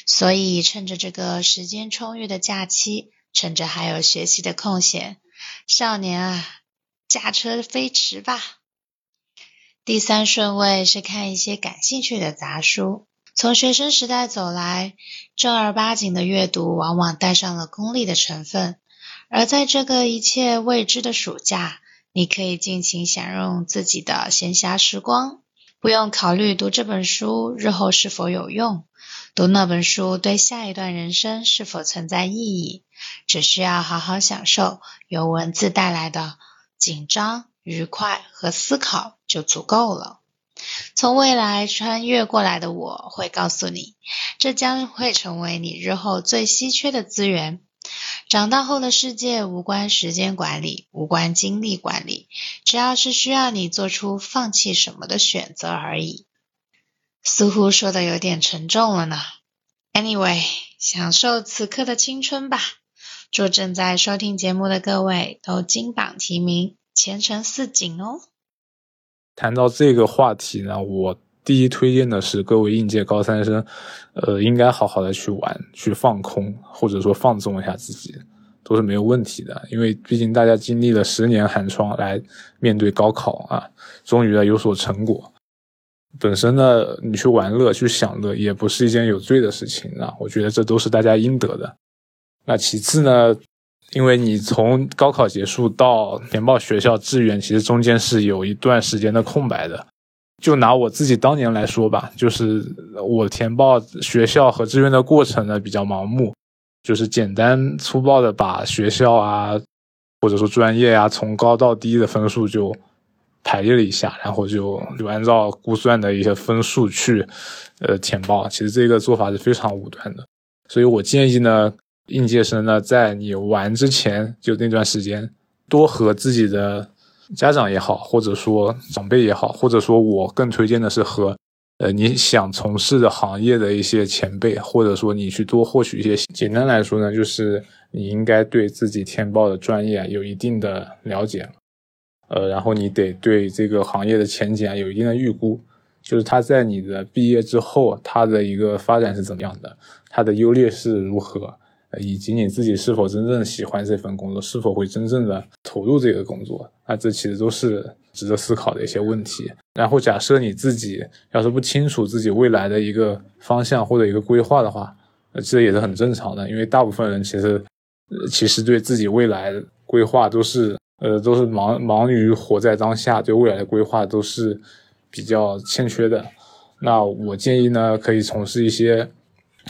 所以趁着这个时间充裕的假期，趁着还有学习的空闲，少年啊，驾车飞驰吧！第三顺位是看一些感兴趣的杂书。从学生时代走来，正儿八经的阅读往往带上了功利的成分，而在这个一切未知的暑假，你可以尽情享用自己的闲暇时光。不用考虑读这本书日后是否有用，读那本书对下一段人生是否存在意义，只需要好好享受由文字带来的紧张、愉快和思考就足够了。从未来穿越过来的我会告诉你，这将会成为你日后最稀缺的资源。长大后的世界无关时间管理，无关精力管理，只要是需要你做出放弃什么的选择而已。似乎说的有点沉重了呢。Anyway，享受此刻的青春吧！祝正在收听节目的各位都金榜题名，前程似锦哦。谈到这个话题呢，我。第一推荐的是各位应届高三生，呃，应该好好的去玩，去放空，或者说放纵一下自己，都是没有问题的。因为毕竟大家经历了十年寒窗来面对高考啊，终于呢有所成果。本身呢，你去玩乐、去享乐，也不是一件有罪的事情啊。我觉得这都是大家应得的。那其次呢，因为你从高考结束到填报学校志愿，其实中间是有一段时间的空白的。就拿我自己当年来说吧，就是我填报学校和志愿的过程呢比较盲目，就是简单粗暴的把学校啊，或者说专业呀从高到低的分数就排列了一下，然后就就按照估算的一些分数去呃填报。其实这个做法是非常武断的，所以我建议呢，应届生呢在你玩之前就那段时间多和自己的。家长也好，或者说长辈也好，或者说我更推荐的是和，呃，你想从事的行业的一些前辈，或者说你去多获取一些。简单来说呢，就是你应该对自己填报的专业有一定的了解，呃，然后你得对这个行业的前景啊有一定的预估，就是它在你的毕业之后，它的一个发展是怎么样的，它的优劣势如何。以及你自己是否真正喜欢这份工作，是否会真正的投入这个工作，那这其实都是值得思考的一些问题。然后假设你自己要是不清楚自己未来的一个方向或者一个规划的话，这也是很正常的，因为大部分人其实，其实对自己未来规划都是，呃，都是忙忙于活在当下，对未来的规划都是比较欠缺的。那我建议呢，可以从事一些。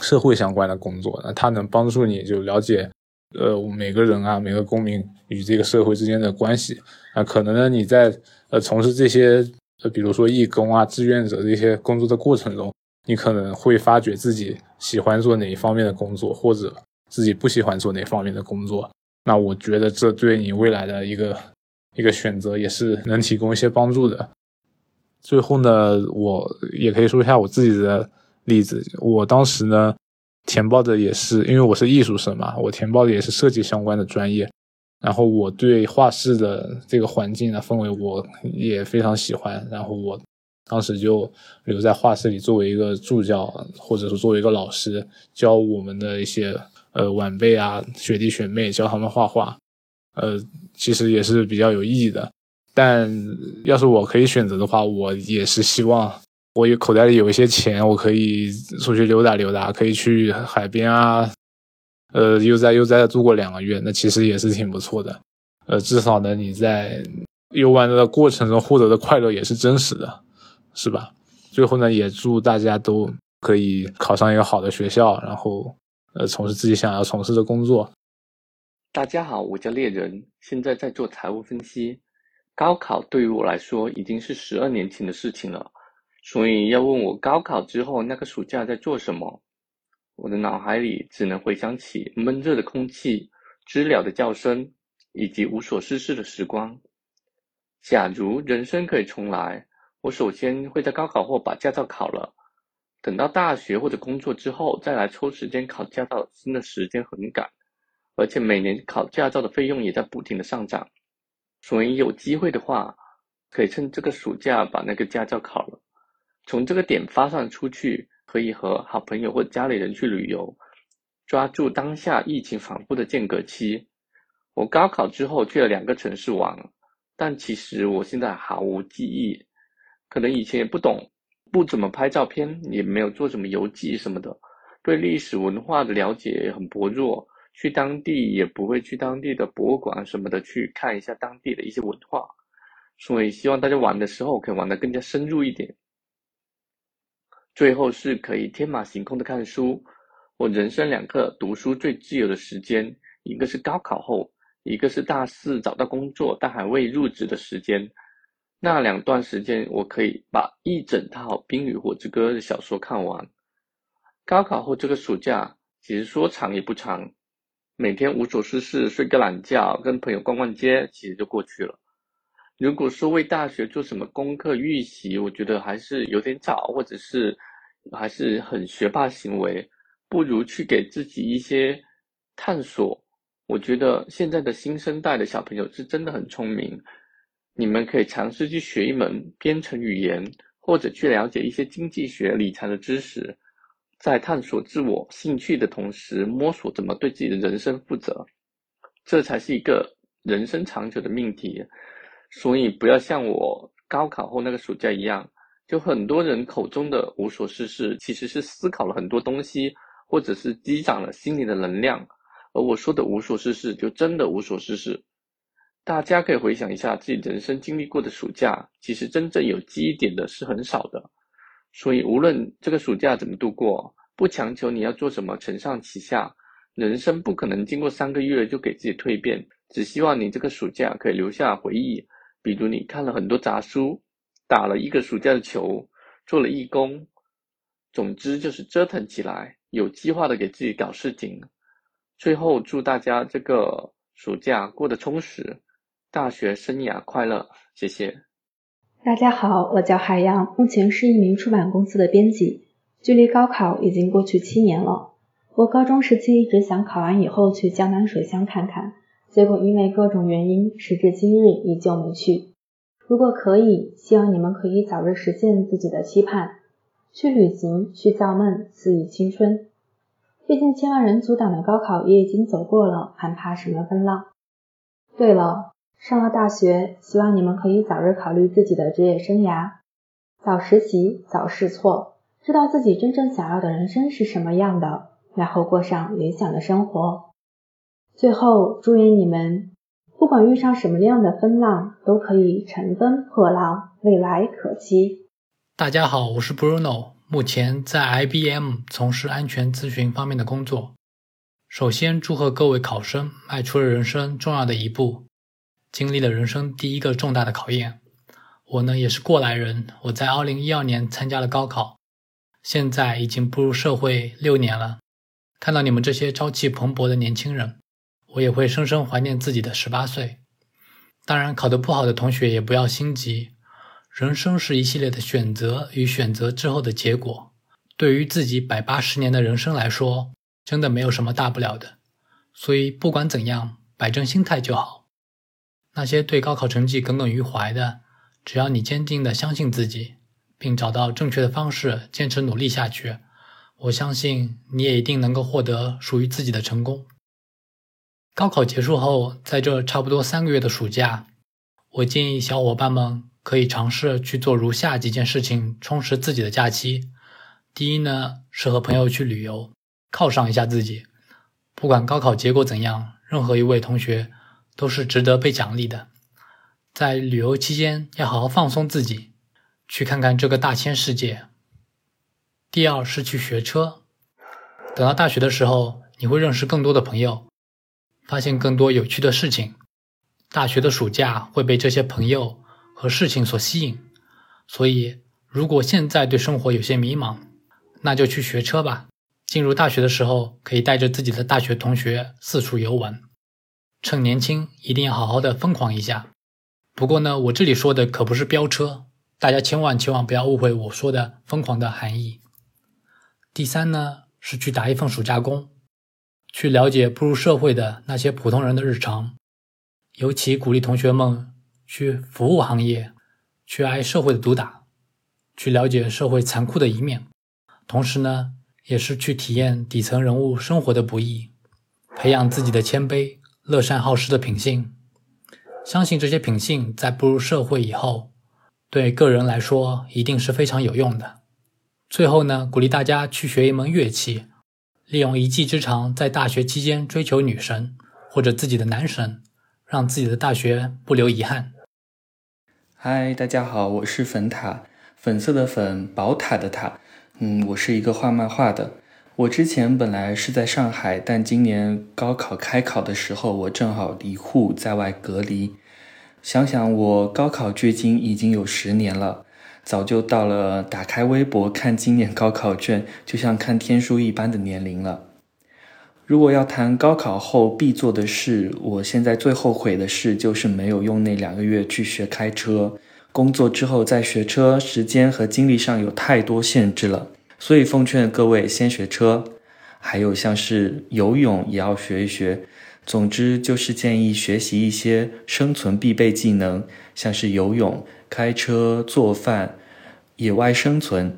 社会相关的工作，那它能帮助你就了解，呃，每个人啊，每个公民与这个社会之间的关系啊。可能呢，你在呃从事这些呃，比如说义工啊、志愿者这些工作的过程中，你可能会发觉自己喜欢做哪一方面的工作，或者自己不喜欢做哪方面的工作。那我觉得这对你未来的一个一个选择也是能提供一些帮助的。最后呢，我也可以说一下我自己的例子。我当时呢，填报的也是因为我是艺术生嘛，我填报的也是设计相关的专业。然后我对画室的这个环境的氛围我也非常喜欢。然后我当时就留在画室里，作为一个助教，或者说作为一个老师，教我们的一些呃晚辈啊、学弟学妹，教他们画画。呃，其实也是比较有意义的。但要是我可以选择的话，我也是希望我有口袋里有一些钱，我可以出去溜达溜达，可以去海边啊，呃，悠哉悠哉的度过两个月，那其实也是挺不错的。呃，至少呢，你在游玩的过程中获得的快乐也是真实的，是吧？最后呢，也祝大家都可以考上一个好的学校，然后呃，从事自己想要从事的工作。大家好，我叫猎人，现在在做财务分析。高考对于我来说已经是十二年前的事情了，所以要问我高考之后那个暑假在做什么，我的脑海里只能回想起闷热的空气、知了的叫声以及无所事事的时光。假如人生可以重来，我首先会在高考后把驾照考了，等到大学或者工作之后再来抽时间考驾照，真的时间很赶，而且每年考驾照的费用也在不停的上涨。所以有机会的话，可以趁这个暑假把那个驾照考了。从这个点发散出去，可以和好朋友或家里人去旅游，抓住当下疫情反复的间隔期。我高考之后去了两个城市玩，但其实我现在毫无记忆，可能以前也不懂，不怎么拍照片，也没有做什么游记什么的，对历史文化的了解很薄弱。去当地也不会去当地的博物馆什么的去看一下当地的一些文化，所以希望大家玩的时候可以玩得更加深入一点。最后是可以天马行空的看书。我人生两个读书最自由的时间，一个是高考后，一个是大四找到工作但还未入职的时间。那两段时间，我可以把一整套《冰与火之歌》的小说看完。高考后这个暑假，其实说长也不长。每天无所事事，睡个懒觉，跟朋友逛逛街，其实就过去了。如果说为大学做什么功课预习，我觉得还是有点早，或者是还是很学霸行为，不如去给自己一些探索。我觉得现在的新生代的小朋友是真的很聪明，你们可以尝试去学一门编程语言，或者去了解一些经济学、理财的知识。在探索自我兴趣的同时，摸索怎么对自己的人生负责，这才是一个人生长久的命题。所以，不要像我高考后那个暑假一样，就很多人口中的无所事事，其实是思考了很多东西，或者是积攒了心灵的能量。而我说的无所事事，就真的无所事事。大家可以回想一下自己人生经历过的暑假，其实真正有记忆点的是很少的。所以，无论这个暑假怎么度过，不强求你要做什么承上启下。人生不可能经过三个月就给自己蜕变，只希望你这个暑假可以留下回忆。比如你看了很多杂书，打了一个暑假的球，做了义工。总之就是折腾起来，有计划的给自己搞事情。最后，祝大家这个暑假过得充实，大学生涯快乐。谢谢。大家好，我叫海洋，目前是一名出版公司的编辑。距离高考已经过去七年了。我高中时期一直想考完以后去江南水乡看看，结果因为各种原因，时至今日依旧没去。如果可以，希望你们可以早日实现自己的期盼，去旅行，去造梦，肆意青春。毕竟千万人阻挡的高考也已经走过了，还怕什么风浪？对了。上了大学，希望你们可以早日考虑自己的职业生涯，早实习，早试错，知道自己真正想要的人生是什么样的，然后过上理想的生活。最后，祝愿你们，不管遇上什么样的风浪，都可以乘风破浪，未来可期。大家好，我是 Bruno，目前在 IBM 从事安全咨询方面的工作。首先，祝贺各位考生迈出了人生重要的一步。经历了人生第一个重大的考验，我呢也是过来人。我在二零一二年参加了高考，现在已经步入社会六年了。看到你们这些朝气蓬勃的年轻人，我也会深深怀念自己的十八岁。当然，考得不好的同学也不要心急。人生是一系列的选择与选择之后的结果。对于自己百八十年的人生来说，真的没有什么大不了的。所以不管怎样，摆正心态就好。那些对高考成绩耿耿于怀的，只要你坚定的相信自己，并找到正确的方式，坚持努力下去，我相信你也一定能够获得属于自己的成功。高考结束后，在这差不多三个月的暑假，我建议小伙伴们可以尝试去做如下几件事情，充实自己的假期。第一呢，是和朋友去旅游，犒赏一下自己。不管高考结果怎样，任何一位同学都是值得被奖励的。在旅游期间，要好好放松自己，去看看这个大千世界。第二是去学车，等到大学的时候，你会认识更多的朋友。发现更多有趣的事情，大学的暑假会被这些朋友和事情所吸引。所以，如果现在对生活有些迷茫，那就去学车吧。进入大学的时候，可以带着自己的大学同学四处游玩。趁年轻，一定要好好的疯狂一下。不过呢，我这里说的可不是飙车，大家千万千万不要误会我说的疯狂的含义。第三呢，是去打一份暑假工。去了解步入社会的那些普通人的日常，尤其鼓励同学们去服务行业，去挨社会的毒打，去了解社会残酷的一面。同时呢，也是去体验底层人物生活的不易，培养自己的谦卑、乐善好施的品性。相信这些品性在步入社会以后，对个人来说一定是非常有用的。最后呢，鼓励大家去学一门乐器。利用一技之长，在大学期间追求女神或者自己的男神，让自己的大学不留遗憾。嗨，大家好，我是粉塔，粉色的粉，宝塔的塔。嗯，我是一个画漫画的。我之前本来是在上海，但今年高考开考的时候，我正好离沪在外隔离。想想我高考距今已经有十年了。早就到了打开微博看今年高考卷就像看天书一般的年龄了。如果要谈高考后必做的事，我现在最后悔的事就是没有用那两个月去学开车。工作之后再学车，时间和精力上有太多限制了。所以奉劝各位先学车，还有像是游泳也要学一学。总之就是建议学习一些生存必备技能，像是游泳。开车、做饭、野外生存，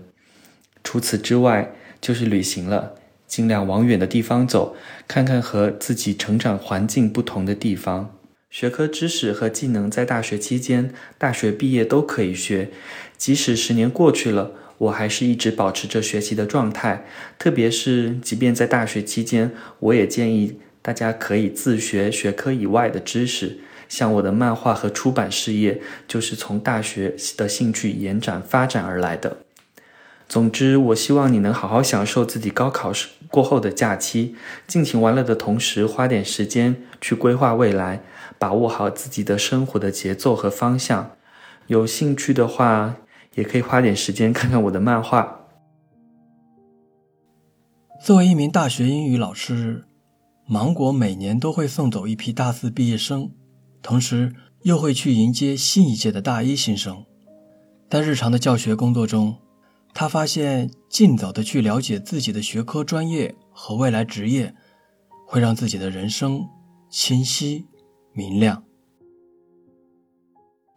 除此之外就是旅行了。尽量往远的地方走，看看和自己成长环境不同的地方。学科知识和技能在大学期间、大学毕业都可以学。即使十年过去了，我还是一直保持着学习的状态。特别是，即便在大学期间，我也建议大家可以自学学科以外的知识。像我的漫画和出版事业，就是从大学的兴趣延展发展而来的。总之，我希望你能好好享受自己高考过后的假期，尽情玩乐的同时，花点时间去规划未来，把握好自己的生活的节奏和方向。有兴趣的话，也可以花点时间看看我的漫画。作为一名大学英语老师，芒果每年都会送走一批大四毕业生。同时，又会去迎接新一届的大一新生。在日常的教学工作中，他发现尽早的去了解自己的学科专业和未来职业，会让自己的人生清晰明亮。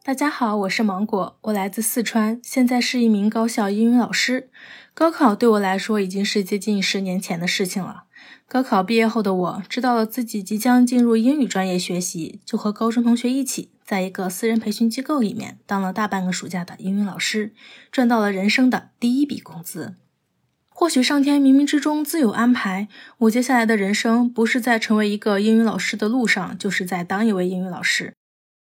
大家好，我是芒果，我来自四川，现在是一名高校英语老师。高考对我来说已经是接近十年前的事情了。高考毕业后的我，知道了自己即将进入英语专业学习，就和高中同学一起，在一个私人培训机构里面当了大半个暑假的英语老师，赚到了人生的第一笔工资。或许上天冥冥之中自有安排，我接下来的人生不是在成为一个英语老师的路上，就是在当一位英语老师。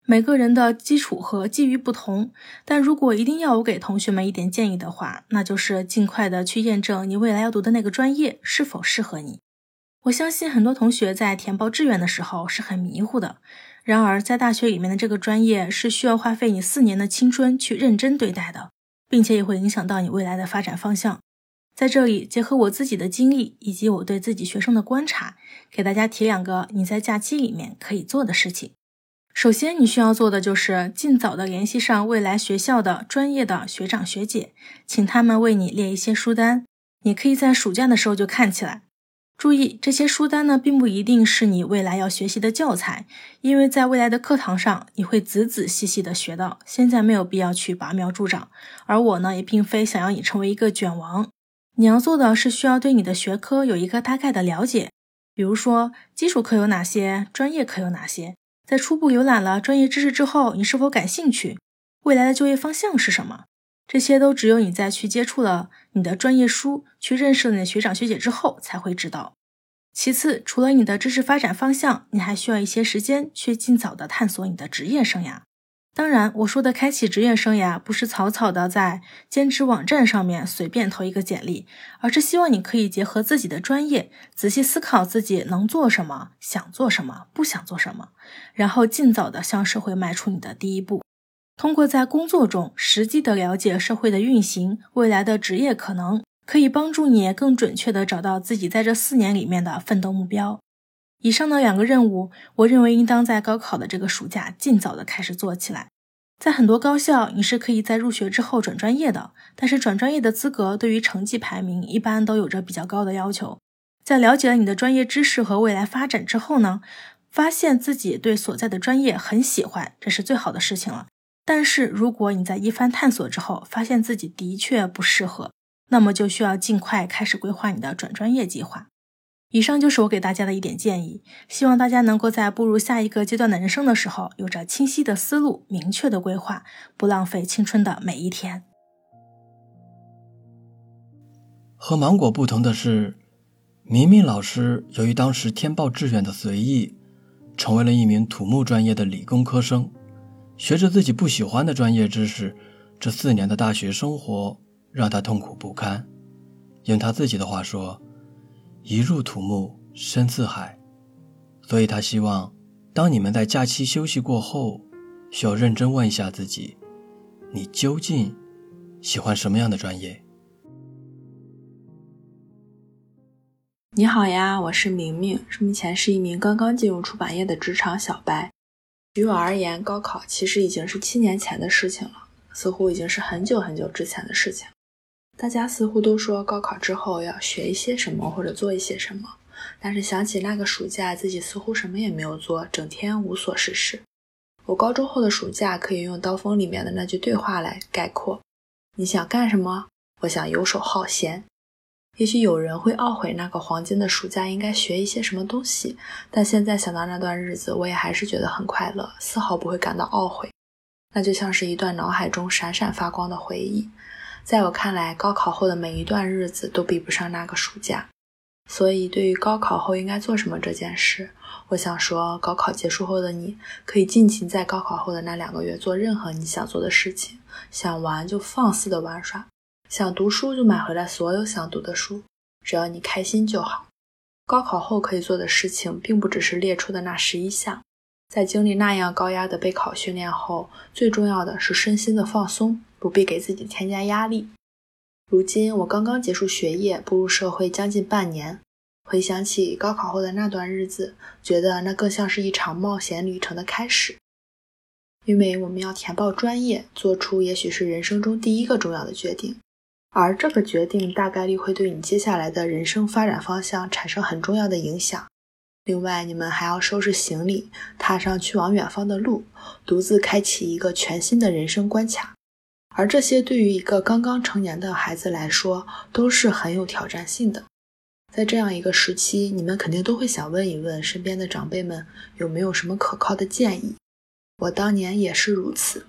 每个人的基础和机遇不同，但如果一定要我给同学们一点建议的话，那就是尽快的去验证你未来要读的那个专业是否适合你。我相信很多同学在填报志愿的时候是很迷糊的，然而在大学里面的这个专业是需要花费你四年的青春去认真对待的，并且也会影响到你未来的发展方向。在这里，结合我自己的经历以及我对自己学生的观察，给大家提两个你在假期里面可以做的事情。首先，你需要做的就是尽早的联系上未来学校的专业的学长学姐，请他们为你列一些书单。你可以在暑假的时候就看起来。注意，这些书单呢，并不一定是你未来要学习的教材，因为在未来的课堂上，你会仔仔细细的学到。现在没有必要去拔苗助长，而我呢，也并非想要你成为一个卷王。你要做的是需要对你的学科有一个大概的了解，比如说基础课有哪些，专业课有哪些。在初步浏览了专业知识之后，你是否感兴趣？未来的就业方向是什么？这些都只有你在去接触了你的专业书，去认识了你的学长学姐之后才会知道。其次，除了你的知识发展方向，你还需要一些时间去尽早的探索你的职业生涯。当然，我说的开启职业生涯，不是草草的在兼职网站上面随便投一个简历，而是希望你可以结合自己的专业，仔细思考自己能做什么，想做什么，不想做什么，然后尽早的向社会迈出你的第一步。通过在工作中实际的了解社会的运行，未来的职业可能。可以帮助你更准确地找到自己在这四年里面的奋斗目标。以上的两个任务，我认为应当在高考的这个暑假尽早的开始做起来。在很多高校，你是可以在入学之后转专业的，但是转专业的资格对于成绩排名一般都有着比较高的要求。在了解了你的专业知识和未来发展之后呢，发现自己对所在的专业很喜欢，这是最好的事情了。但是如果你在一番探索之后，发现自己的确不适合，那么就需要尽快开始规划你的转专业计划。以上就是我给大家的一点建议，希望大家能够在步入下一个阶段的人生的时候，有着清晰的思路、明确的规划，不浪费青春的每一天。和芒果不同的是，明明老师由于当时填报志愿的随意，成为了一名土木专业的理工科生，学着自己不喜欢的专业知识，这四年的大学生活。让他痛苦不堪。用他自己的话说：“一入土木深似海。”所以，他希望，当你们在假期休息过后，需要认真问一下自己：你究竟喜欢什么样的专业？你好呀，我是明明，目前是一名刚刚进入出版业的职场小白。于我而言，高考其实已经是七年前的事情了，似乎已经是很久很久之前的事情。大家似乎都说高考之后要学一些什么或者做一些什么，但是想起那个暑假，自己似乎什么也没有做，整天无所事事。我高中后的暑假可以用《刀锋》里面的那句对话来概括：你想干什么？我想游手好闲。也许有人会懊悔那个黄金的暑假应该学一些什么东西，但现在想到那段日子，我也还是觉得很快乐，丝毫不会感到懊悔。那就像是一段脑海中闪闪发光的回忆。在我看来，高考后的每一段日子都比不上那个暑假。所以，对于高考后应该做什么这件事，我想说，高考结束后的你可以尽情在高考后的那两个月做任何你想做的事情，想玩就放肆的玩耍，想读书就买回来所有想读的书，只要你开心就好。高考后可以做的事情，并不只是列出的那十一项。在经历那样高压的备考训练后，最重要的是身心的放松，不必给自己添加压力。如今我刚刚结束学业，步入社会将近半年，回想起高考后的那段日子，觉得那更像是一场冒险旅程的开始。因为我们要填报专业，做出也许是人生中第一个重要的决定，而这个决定大概率会对你接下来的人生发展方向产生很重要的影响。另外，你们还要收拾行李，踏上去往远方的路，独自开启一个全新的人生关卡。而这些对于一个刚刚成年的孩子来说，都是很有挑战性的。在这样一个时期，你们肯定都会想问一问身边的长辈们有没有什么可靠的建议。我当年也是如此。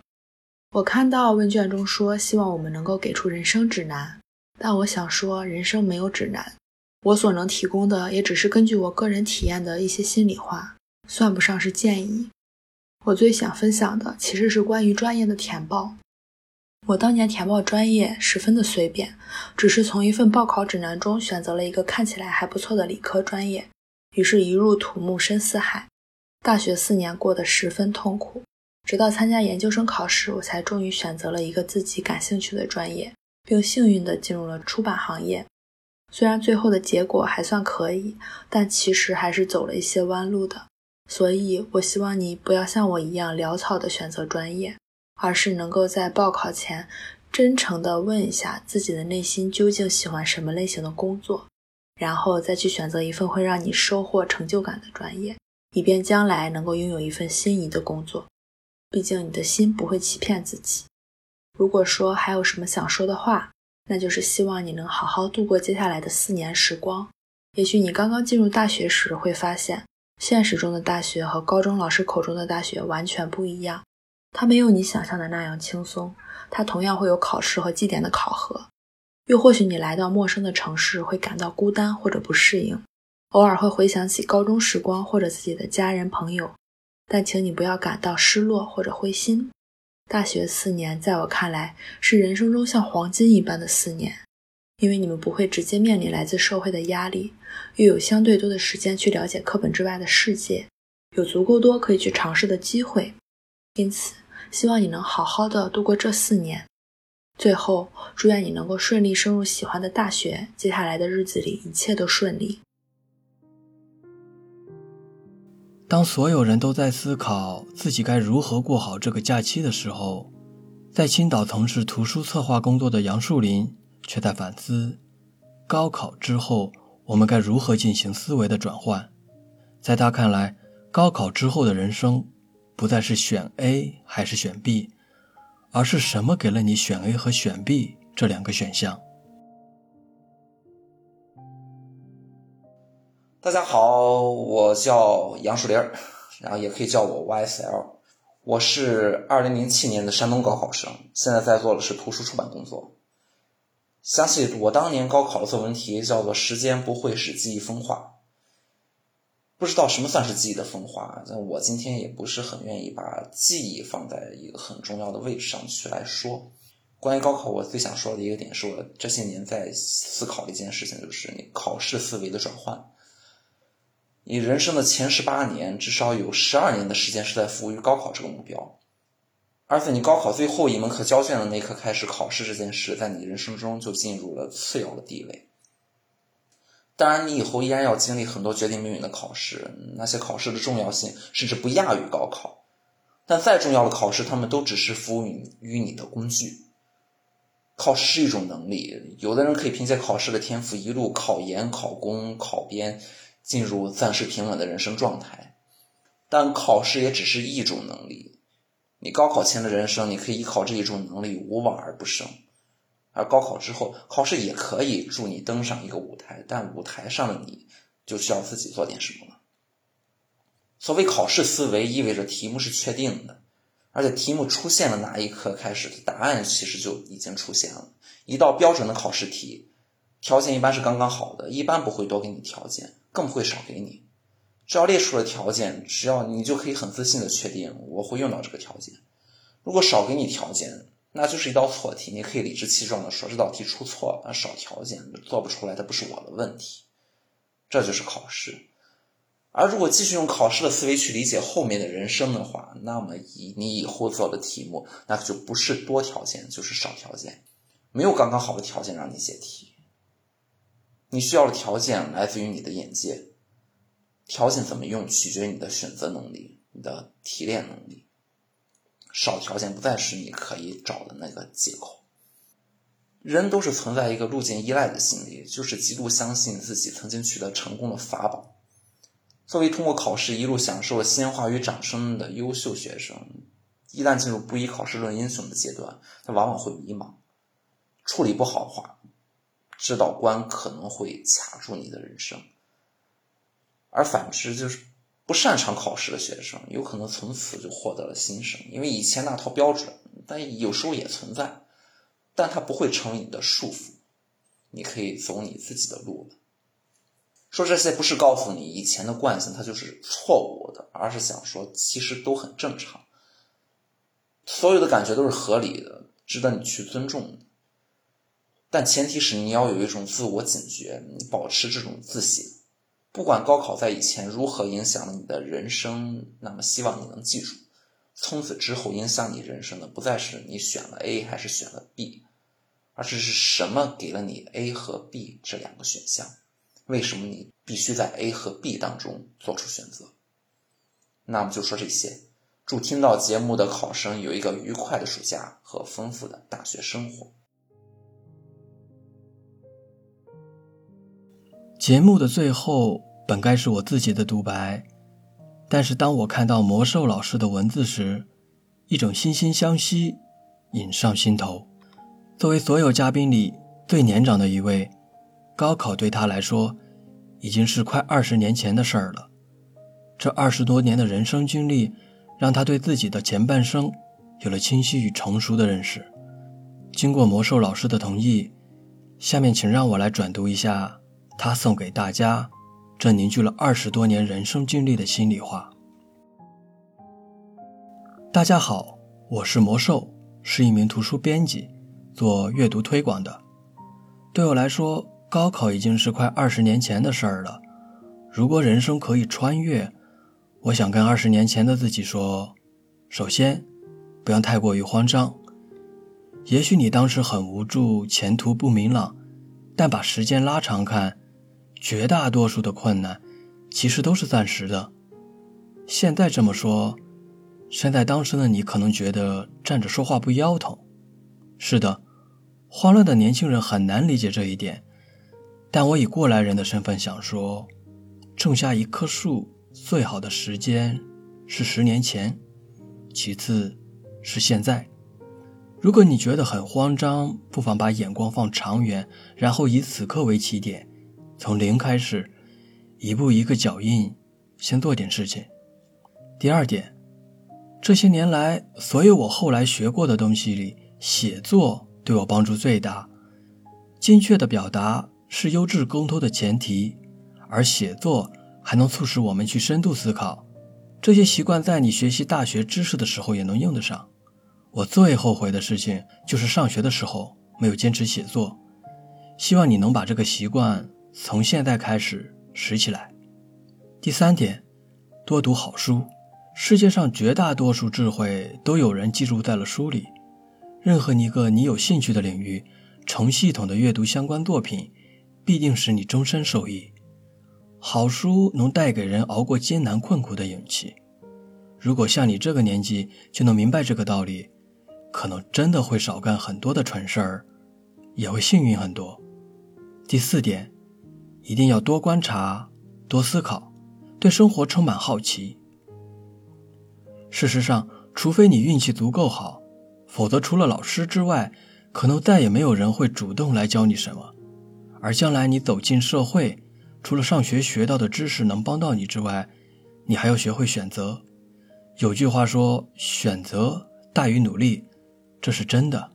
我看到问卷中说希望我们能够给出人生指南，但我想说，人生没有指南。我所能提供的也只是根据我个人体验的一些心里话，算不上是建议。我最想分享的其实是关于专业的填报。我当年填报专业十分的随便，只是从一份报考指南中选择了一个看起来还不错的理科专业，于是，一入土木深似海。大学四年过得十分痛苦，直到参加研究生考试，我才终于选择了一个自己感兴趣的专业，并幸运地进入了出版行业。虽然最后的结果还算可以，但其实还是走了一些弯路的。所以我希望你不要像我一样潦草的选择专业，而是能够在报考前真诚的问一下自己的内心究竟喜欢什么类型的工作，然后再去选择一份会让你收获成就感的专业，以便将来能够拥有一份心仪的工作。毕竟你的心不会欺骗自己。如果说还有什么想说的话，那就是希望你能好好度过接下来的四年时光。也许你刚刚进入大学时会发现，现实中的大学和高中老师口中的大学完全不一样。它没有你想象的那样轻松，它同样会有考试和绩点的考核。又或许你来到陌生的城市会感到孤单或者不适应，偶尔会回想起高中时光或者自己的家人朋友，但请你不要感到失落或者灰心。大学四年，在我看来是人生中像黄金一般的四年。因为你们不会直接面临来自社会的压力，又有相对多的时间去了解课本之外的世界，有足够多可以去尝试的机会。因此，希望你能好好的度过这四年。最后，祝愿你能够顺利升入喜欢的大学，接下来的日子里一切都顺利。当所有人都在思考自己该如何过好这个假期的时候，在青岛从事图书策划工作的杨树林。却在反思，高考之后我们该如何进行思维的转换。在他看来，高考之后的人生，不再是选 A 还是选 B，而是什么给了你选 A 和选 B 这两个选项。大家好，我叫杨树林，然后也可以叫我 YSL。我是二零零七年的山东高考生，现在在做的是图书出版工作。相信我当年高考的作文题叫做“时间不会使记忆风化”，不知道什么算是记忆的风化。但我今天也不是很愿意把记忆放在一个很重要的位置上去来说。关于高考，我最想说的一个点是我这些年在思考的一件事情，就是你考试思维的转换。你人生的前十八年，至少有十二年的时间是在服务于高考这个目标。而在你高考最后一门课交卷的那一刻开始，考试这件事在你人生中就进入了次要的地位。当然，你以后依然要经历很多决定命运的考试，那些考试的重要性甚至不亚于高考。但再重要的考试，他们都只是服务于你的工具。考试是一种能力，有的人可以凭借考试的天赋一路考研、考公、考编，进入暂时平稳的人生状态。但考试也只是一种能力。你高考前的人生，你可以依靠这一种能力无往而不胜；而高考之后，考试也可以助你登上一个舞台，但舞台上的你就需要自己做点什么了。所谓考试思维，意味着题目是确定的，而且题目出现的那一刻开始，答案其实就已经出现了。一道标准的考试题，条件一般是刚刚好的，一般不会多给你条件，更不会少给你。只要列出了条件，只要你就可以很自信的确定我会用到这个条件。如果少给你条件，那就是一道错题，你可以理直气壮的说这道题出错了，少条件做不出来，它不是我的问题。这就是考试。而如果继续用考试的思维去理解后面的人生的话，那么以你以后做的题目，那就不是多条件，就是少条件，没有刚刚好的条件让你解题。你需要的条件来自于你的眼界。条件怎么用，取决于你的选择能力、你的提炼能力。少条件不再是你可以找的那个借口。人都是存在一个路径依赖的心理，就是极度相信自己曾经取得成功的法宝。作为通过考试一路享受了鲜花与掌声的优秀学生，一旦进入不以考试论英雄的阶段，他往往会迷茫。处理不好的话，指导官可能会卡住你的人生。而反之，就是不擅长考试的学生，有可能从此就获得了新生，因为以前那套标准，但有时候也存在，但它不会成为你的束缚，你可以走你自己的路了。说这些不是告诉你以前的惯性它就是错误的，而是想说其实都很正常，所有的感觉都是合理的，值得你去尊重的。但前提是你要有一种自我警觉，你保持这种自省。不管高考在以前如何影响了你的人生，那么希望你能记住，从此之后影响你人生的不再是你选了 A 还是选了 B，而是是什么给了你 A 和 B 这两个选项？为什么你必须在 A 和 B 当中做出选择？那么就说这些。祝听到节目的考生有一个愉快的暑假和丰富的大学生活。节目的最后本该是我自己的独白，但是当我看到魔兽老师的文字时，一种惺惺相惜引上心头。作为所有嘉宾里最年长的一位，高考对他来说已经是快二十年前的事儿了。这二十多年的人生经历。让他对自己的前半生有了清晰与成熟的认识。经过魔兽老师的同意，下面请让我来转读一下他送给大家这凝聚了二十多年人生经历的心里话。大家好，我是魔兽，是一名图书编辑，做阅读推广的。对我来说，高考已经是快二十年前的事儿了。如果人生可以穿越，我想跟二十年前的自己说：首先，不要太过于慌张。也许你当时很无助，前途不明朗，但把时间拉长看，绝大多数的困难其实都是暂时的。现在这么说，身在当时的你可能觉得站着说话不腰疼。是的，慌乱的年轻人很难理解这一点。但我以过来人的身份想说：种下一棵树。最好的时间是十年前，其次是现在。如果你觉得很慌张，不妨把眼光放长远，然后以此刻为起点，从零开始，一步一个脚印，先做点事情。第二点，这些年来，所有我后来学过的东西里，写作对我帮助最大。精确的表达是优质沟通的前提，而写作。还能促使我们去深度思考，这些习惯在你学习大学知识的时候也能用得上。我最后悔的事情就是上学的时候没有坚持写作。希望你能把这个习惯从现在开始拾起来。第三点，多读好书。世界上绝大多数智慧都有人记录在了书里。任何一个你有兴趣的领域，成系统的阅读相关作品，必定使你终身受益。好书能带给人熬过艰难困苦的勇气。如果像你这个年纪就能明白这个道理，可能真的会少干很多的蠢事儿，也会幸运很多。第四点，一定要多观察、多思考，对生活充满好奇。事实上，除非你运气足够好，否则除了老师之外，可能再也没有人会主动来教你什么。而将来你走进社会，除了上学学到的知识能帮到你之外，你还要学会选择。有句话说：“选择大于努力”，这是真的。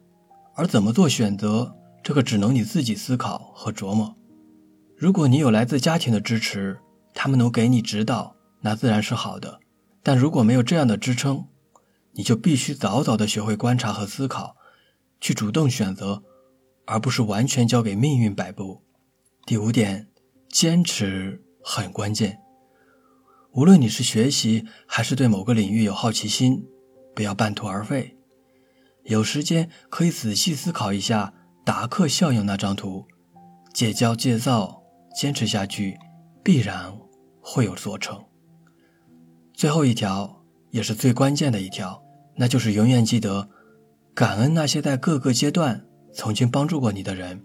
而怎么做选择，这个只能你自己思考和琢磨。如果你有来自家庭的支持，他们能给你指导，那自然是好的。但如果没有这样的支撑，你就必须早早的学会观察和思考，去主动选择，而不是完全交给命运摆布。第五点。坚持很关键。无论你是学习还是对某个领域有好奇心，不要半途而废。有时间可以仔细思考一下达克效应那张图，戒骄戒躁，坚持下去，必然会有所成。最后一条也是最关键的一条，那就是永远记得感恩那些在各个阶段曾经帮助过你的人。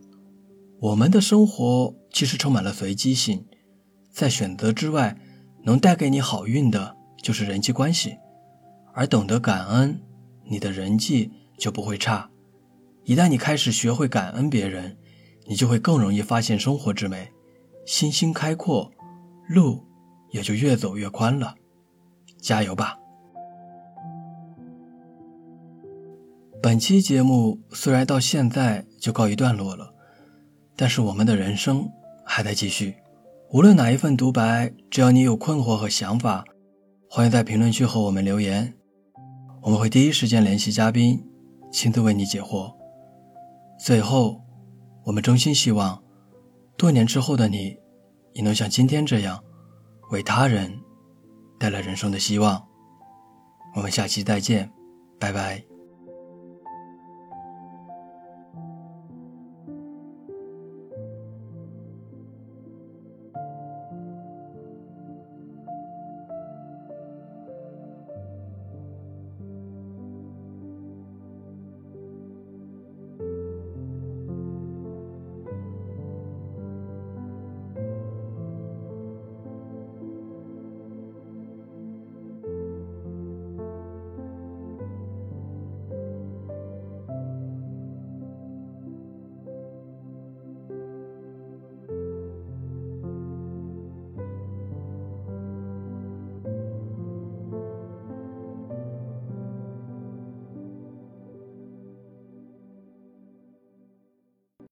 我们的生活其实充满了随机性，在选择之外，能带给你好运的就是人际关系，而懂得感恩，你的人际就不会差。一旦你开始学会感恩别人，你就会更容易发现生活之美，心心开阔，路也就越走越宽了。加油吧！本期节目虽然到现在就告一段落了。但是我们的人生还在继续，无论哪一份独白，只要你有困惑和想法，欢迎在评论区和我们留言，我们会第一时间联系嘉宾，亲自为你解惑。最后，我们衷心希望，多年之后的你，也能像今天这样，为他人带来人生的希望。我们下期再见，拜拜。